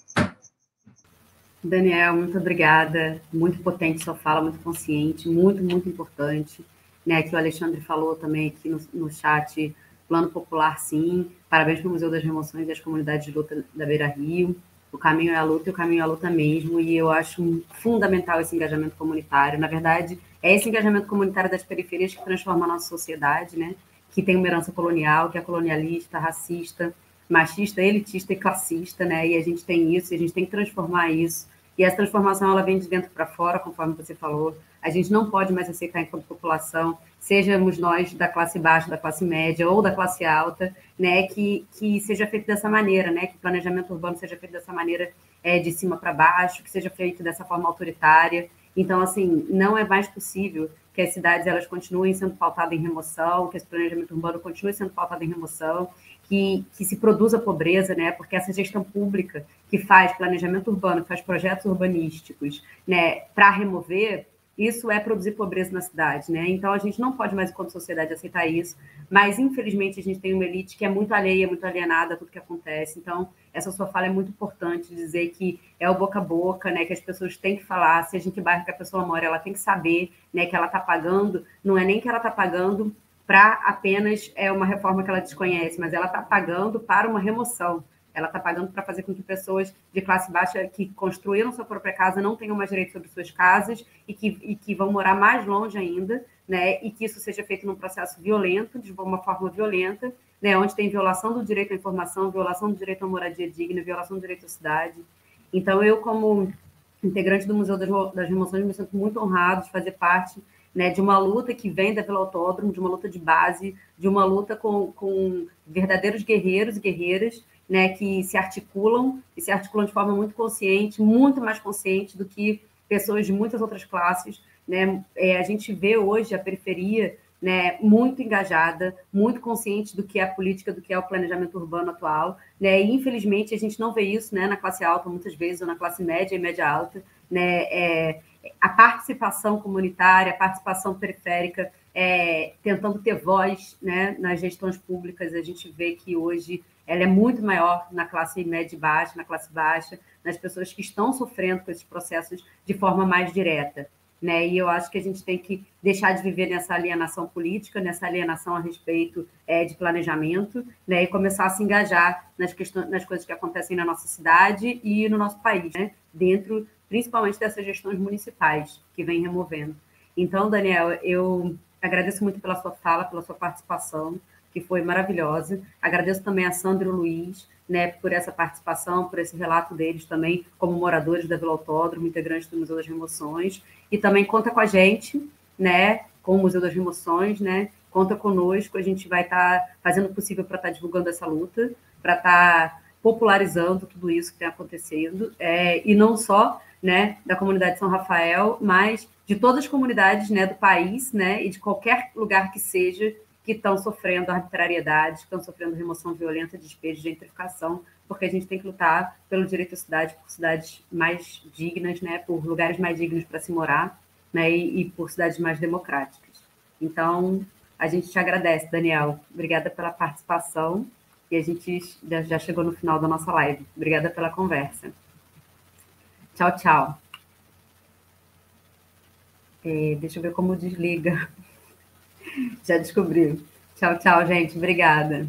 Daniel, muito obrigada. Muito potente sua fala, muito consciente, muito, muito importante. Né, que o Alexandre falou também aqui no, no chat, plano popular, sim. Parabéns para o Museu das Remoções e as comunidades de luta da Beira Rio. O caminho é a luta e o caminho é a luta mesmo, e eu acho fundamental esse engajamento comunitário. Na verdade, é esse engajamento comunitário das periferias que transforma a nossa sociedade, né? Que tem uma herança colonial, que é colonialista, racista, machista, elitista e classista, né? E a gente tem isso, e a gente tem que transformar isso. E essa transformação ela vem de dentro para fora, conforme você falou. A gente não pode mais aceitar enquanto população, sejamos nós da classe baixa, da classe média ou da classe alta, né, que, que seja feito dessa maneira, né, que o planejamento urbano seja feito dessa maneira é, de cima para baixo, que seja feito dessa forma autoritária. Então, assim, não é mais possível que as cidades elas continuem sendo pautadas em remoção, que esse planejamento urbano continue sendo pautado em remoção, que, que se produza pobreza, né? Porque essa gestão pública que faz planejamento urbano, faz projetos urbanísticos, né, para remover, isso é produzir pobreza na cidade, né? Então a gente não pode mais, enquanto sociedade, aceitar isso. Mas infelizmente a gente tem uma elite que é muito alheia, muito alienada a tudo que acontece. Então essa sua fala é muito importante, dizer que é o boca a boca, né? Que as pessoas têm que falar, seja em que bairro que a pessoa mora, ela tem que saber, né? Que ela está pagando. Não é nem que ela está pagando para apenas é uma reforma que ela desconhece, mas ela está pagando para uma remoção ela está pagando para fazer com que pessoas de classe baixa que construíram sua própria casa não tenham mais direito sobre suas casas e que, e que vão morar mais longe ainda, né? E que isso seja feito num processo violento, de uma forma violenta, né? Onde tem violação do direito à informação, violação do direito à moradia digna, violação do direito à cidade. Então, eu, como integrante do Museu das Remoções, me sinto muito honrado de fazer parte né, de uma luta que vem da Autódromo, de uma luta de base, de uma luta com, com verdadeiros guerreiros e guerreiras né, que se articulam e se articulam de forma muito consciente, muito mais consciente do que pessoas de muitas outras classes. Né? É, a gente vê hoje a periferia né, muito engajada, muito consciente do que é a política, do que é o planejamento urbano atual, né, e infelizmente a gente não vê isso, né, na classe alta muitas vezes, ou na classe média e média alta, né, é, a participação comunitária, a participação periférica, é, tentando ter voz, né, nas gestões públicas, a gente vê que hoje ela é muito maior na classe média e baixa, na classe baixa, nas pessoas que estão sofrendo com esses processos de forma mais direta né? E eu acho que a gente tem que deixar de viver nessa alienação política, nessa alienação a respeito é, de planejamento, né? E começar a se engajar nas questões, nas coisas que acontecem na nossa cidade e no nosso país, né? Dentro, principalmente dessas gestões municipais que vem removendo. Então, Daniel, eu agradeço muito pela sua fala, pela sua participação, que foi maravilhosa. Agradeço também a Sandro Luiz, né, por essa participação, por esse relato deles também, como moradores da Vila Autódromo, integrantes do Museu das Remoções, e também conta com a gente, né, com o Museu das Remoções, né, conta conosco, a gente vai estar tá fazendo o possível para estar tá divulgando essa luta, para estar tá popularizando tudo isso que tem acontecendo, é, e não só, né, da comunidade de São Rafael, mas de todas as comunidades, né, do país, né, e de qualquer lugar que seja que estão sofrendo arbitrariedade, que estão sofrendo remoção violenta, despejo, gentrificação, porque a gente tem que lutar pelo direito à cidade, por cidades mais dignas, né, por lugares mais dignos para se morar, né, e, e, por cidades mais democráticas. Então, a gente te agradece, Daniel. Obrigada pela participação e a gente já chegou no final da nossa live. Obrigada pela conversa. Tchau, tchau. É, deixa eu ver como desliga. Já descobriu. Tchau, tchau, gente. Obrigada.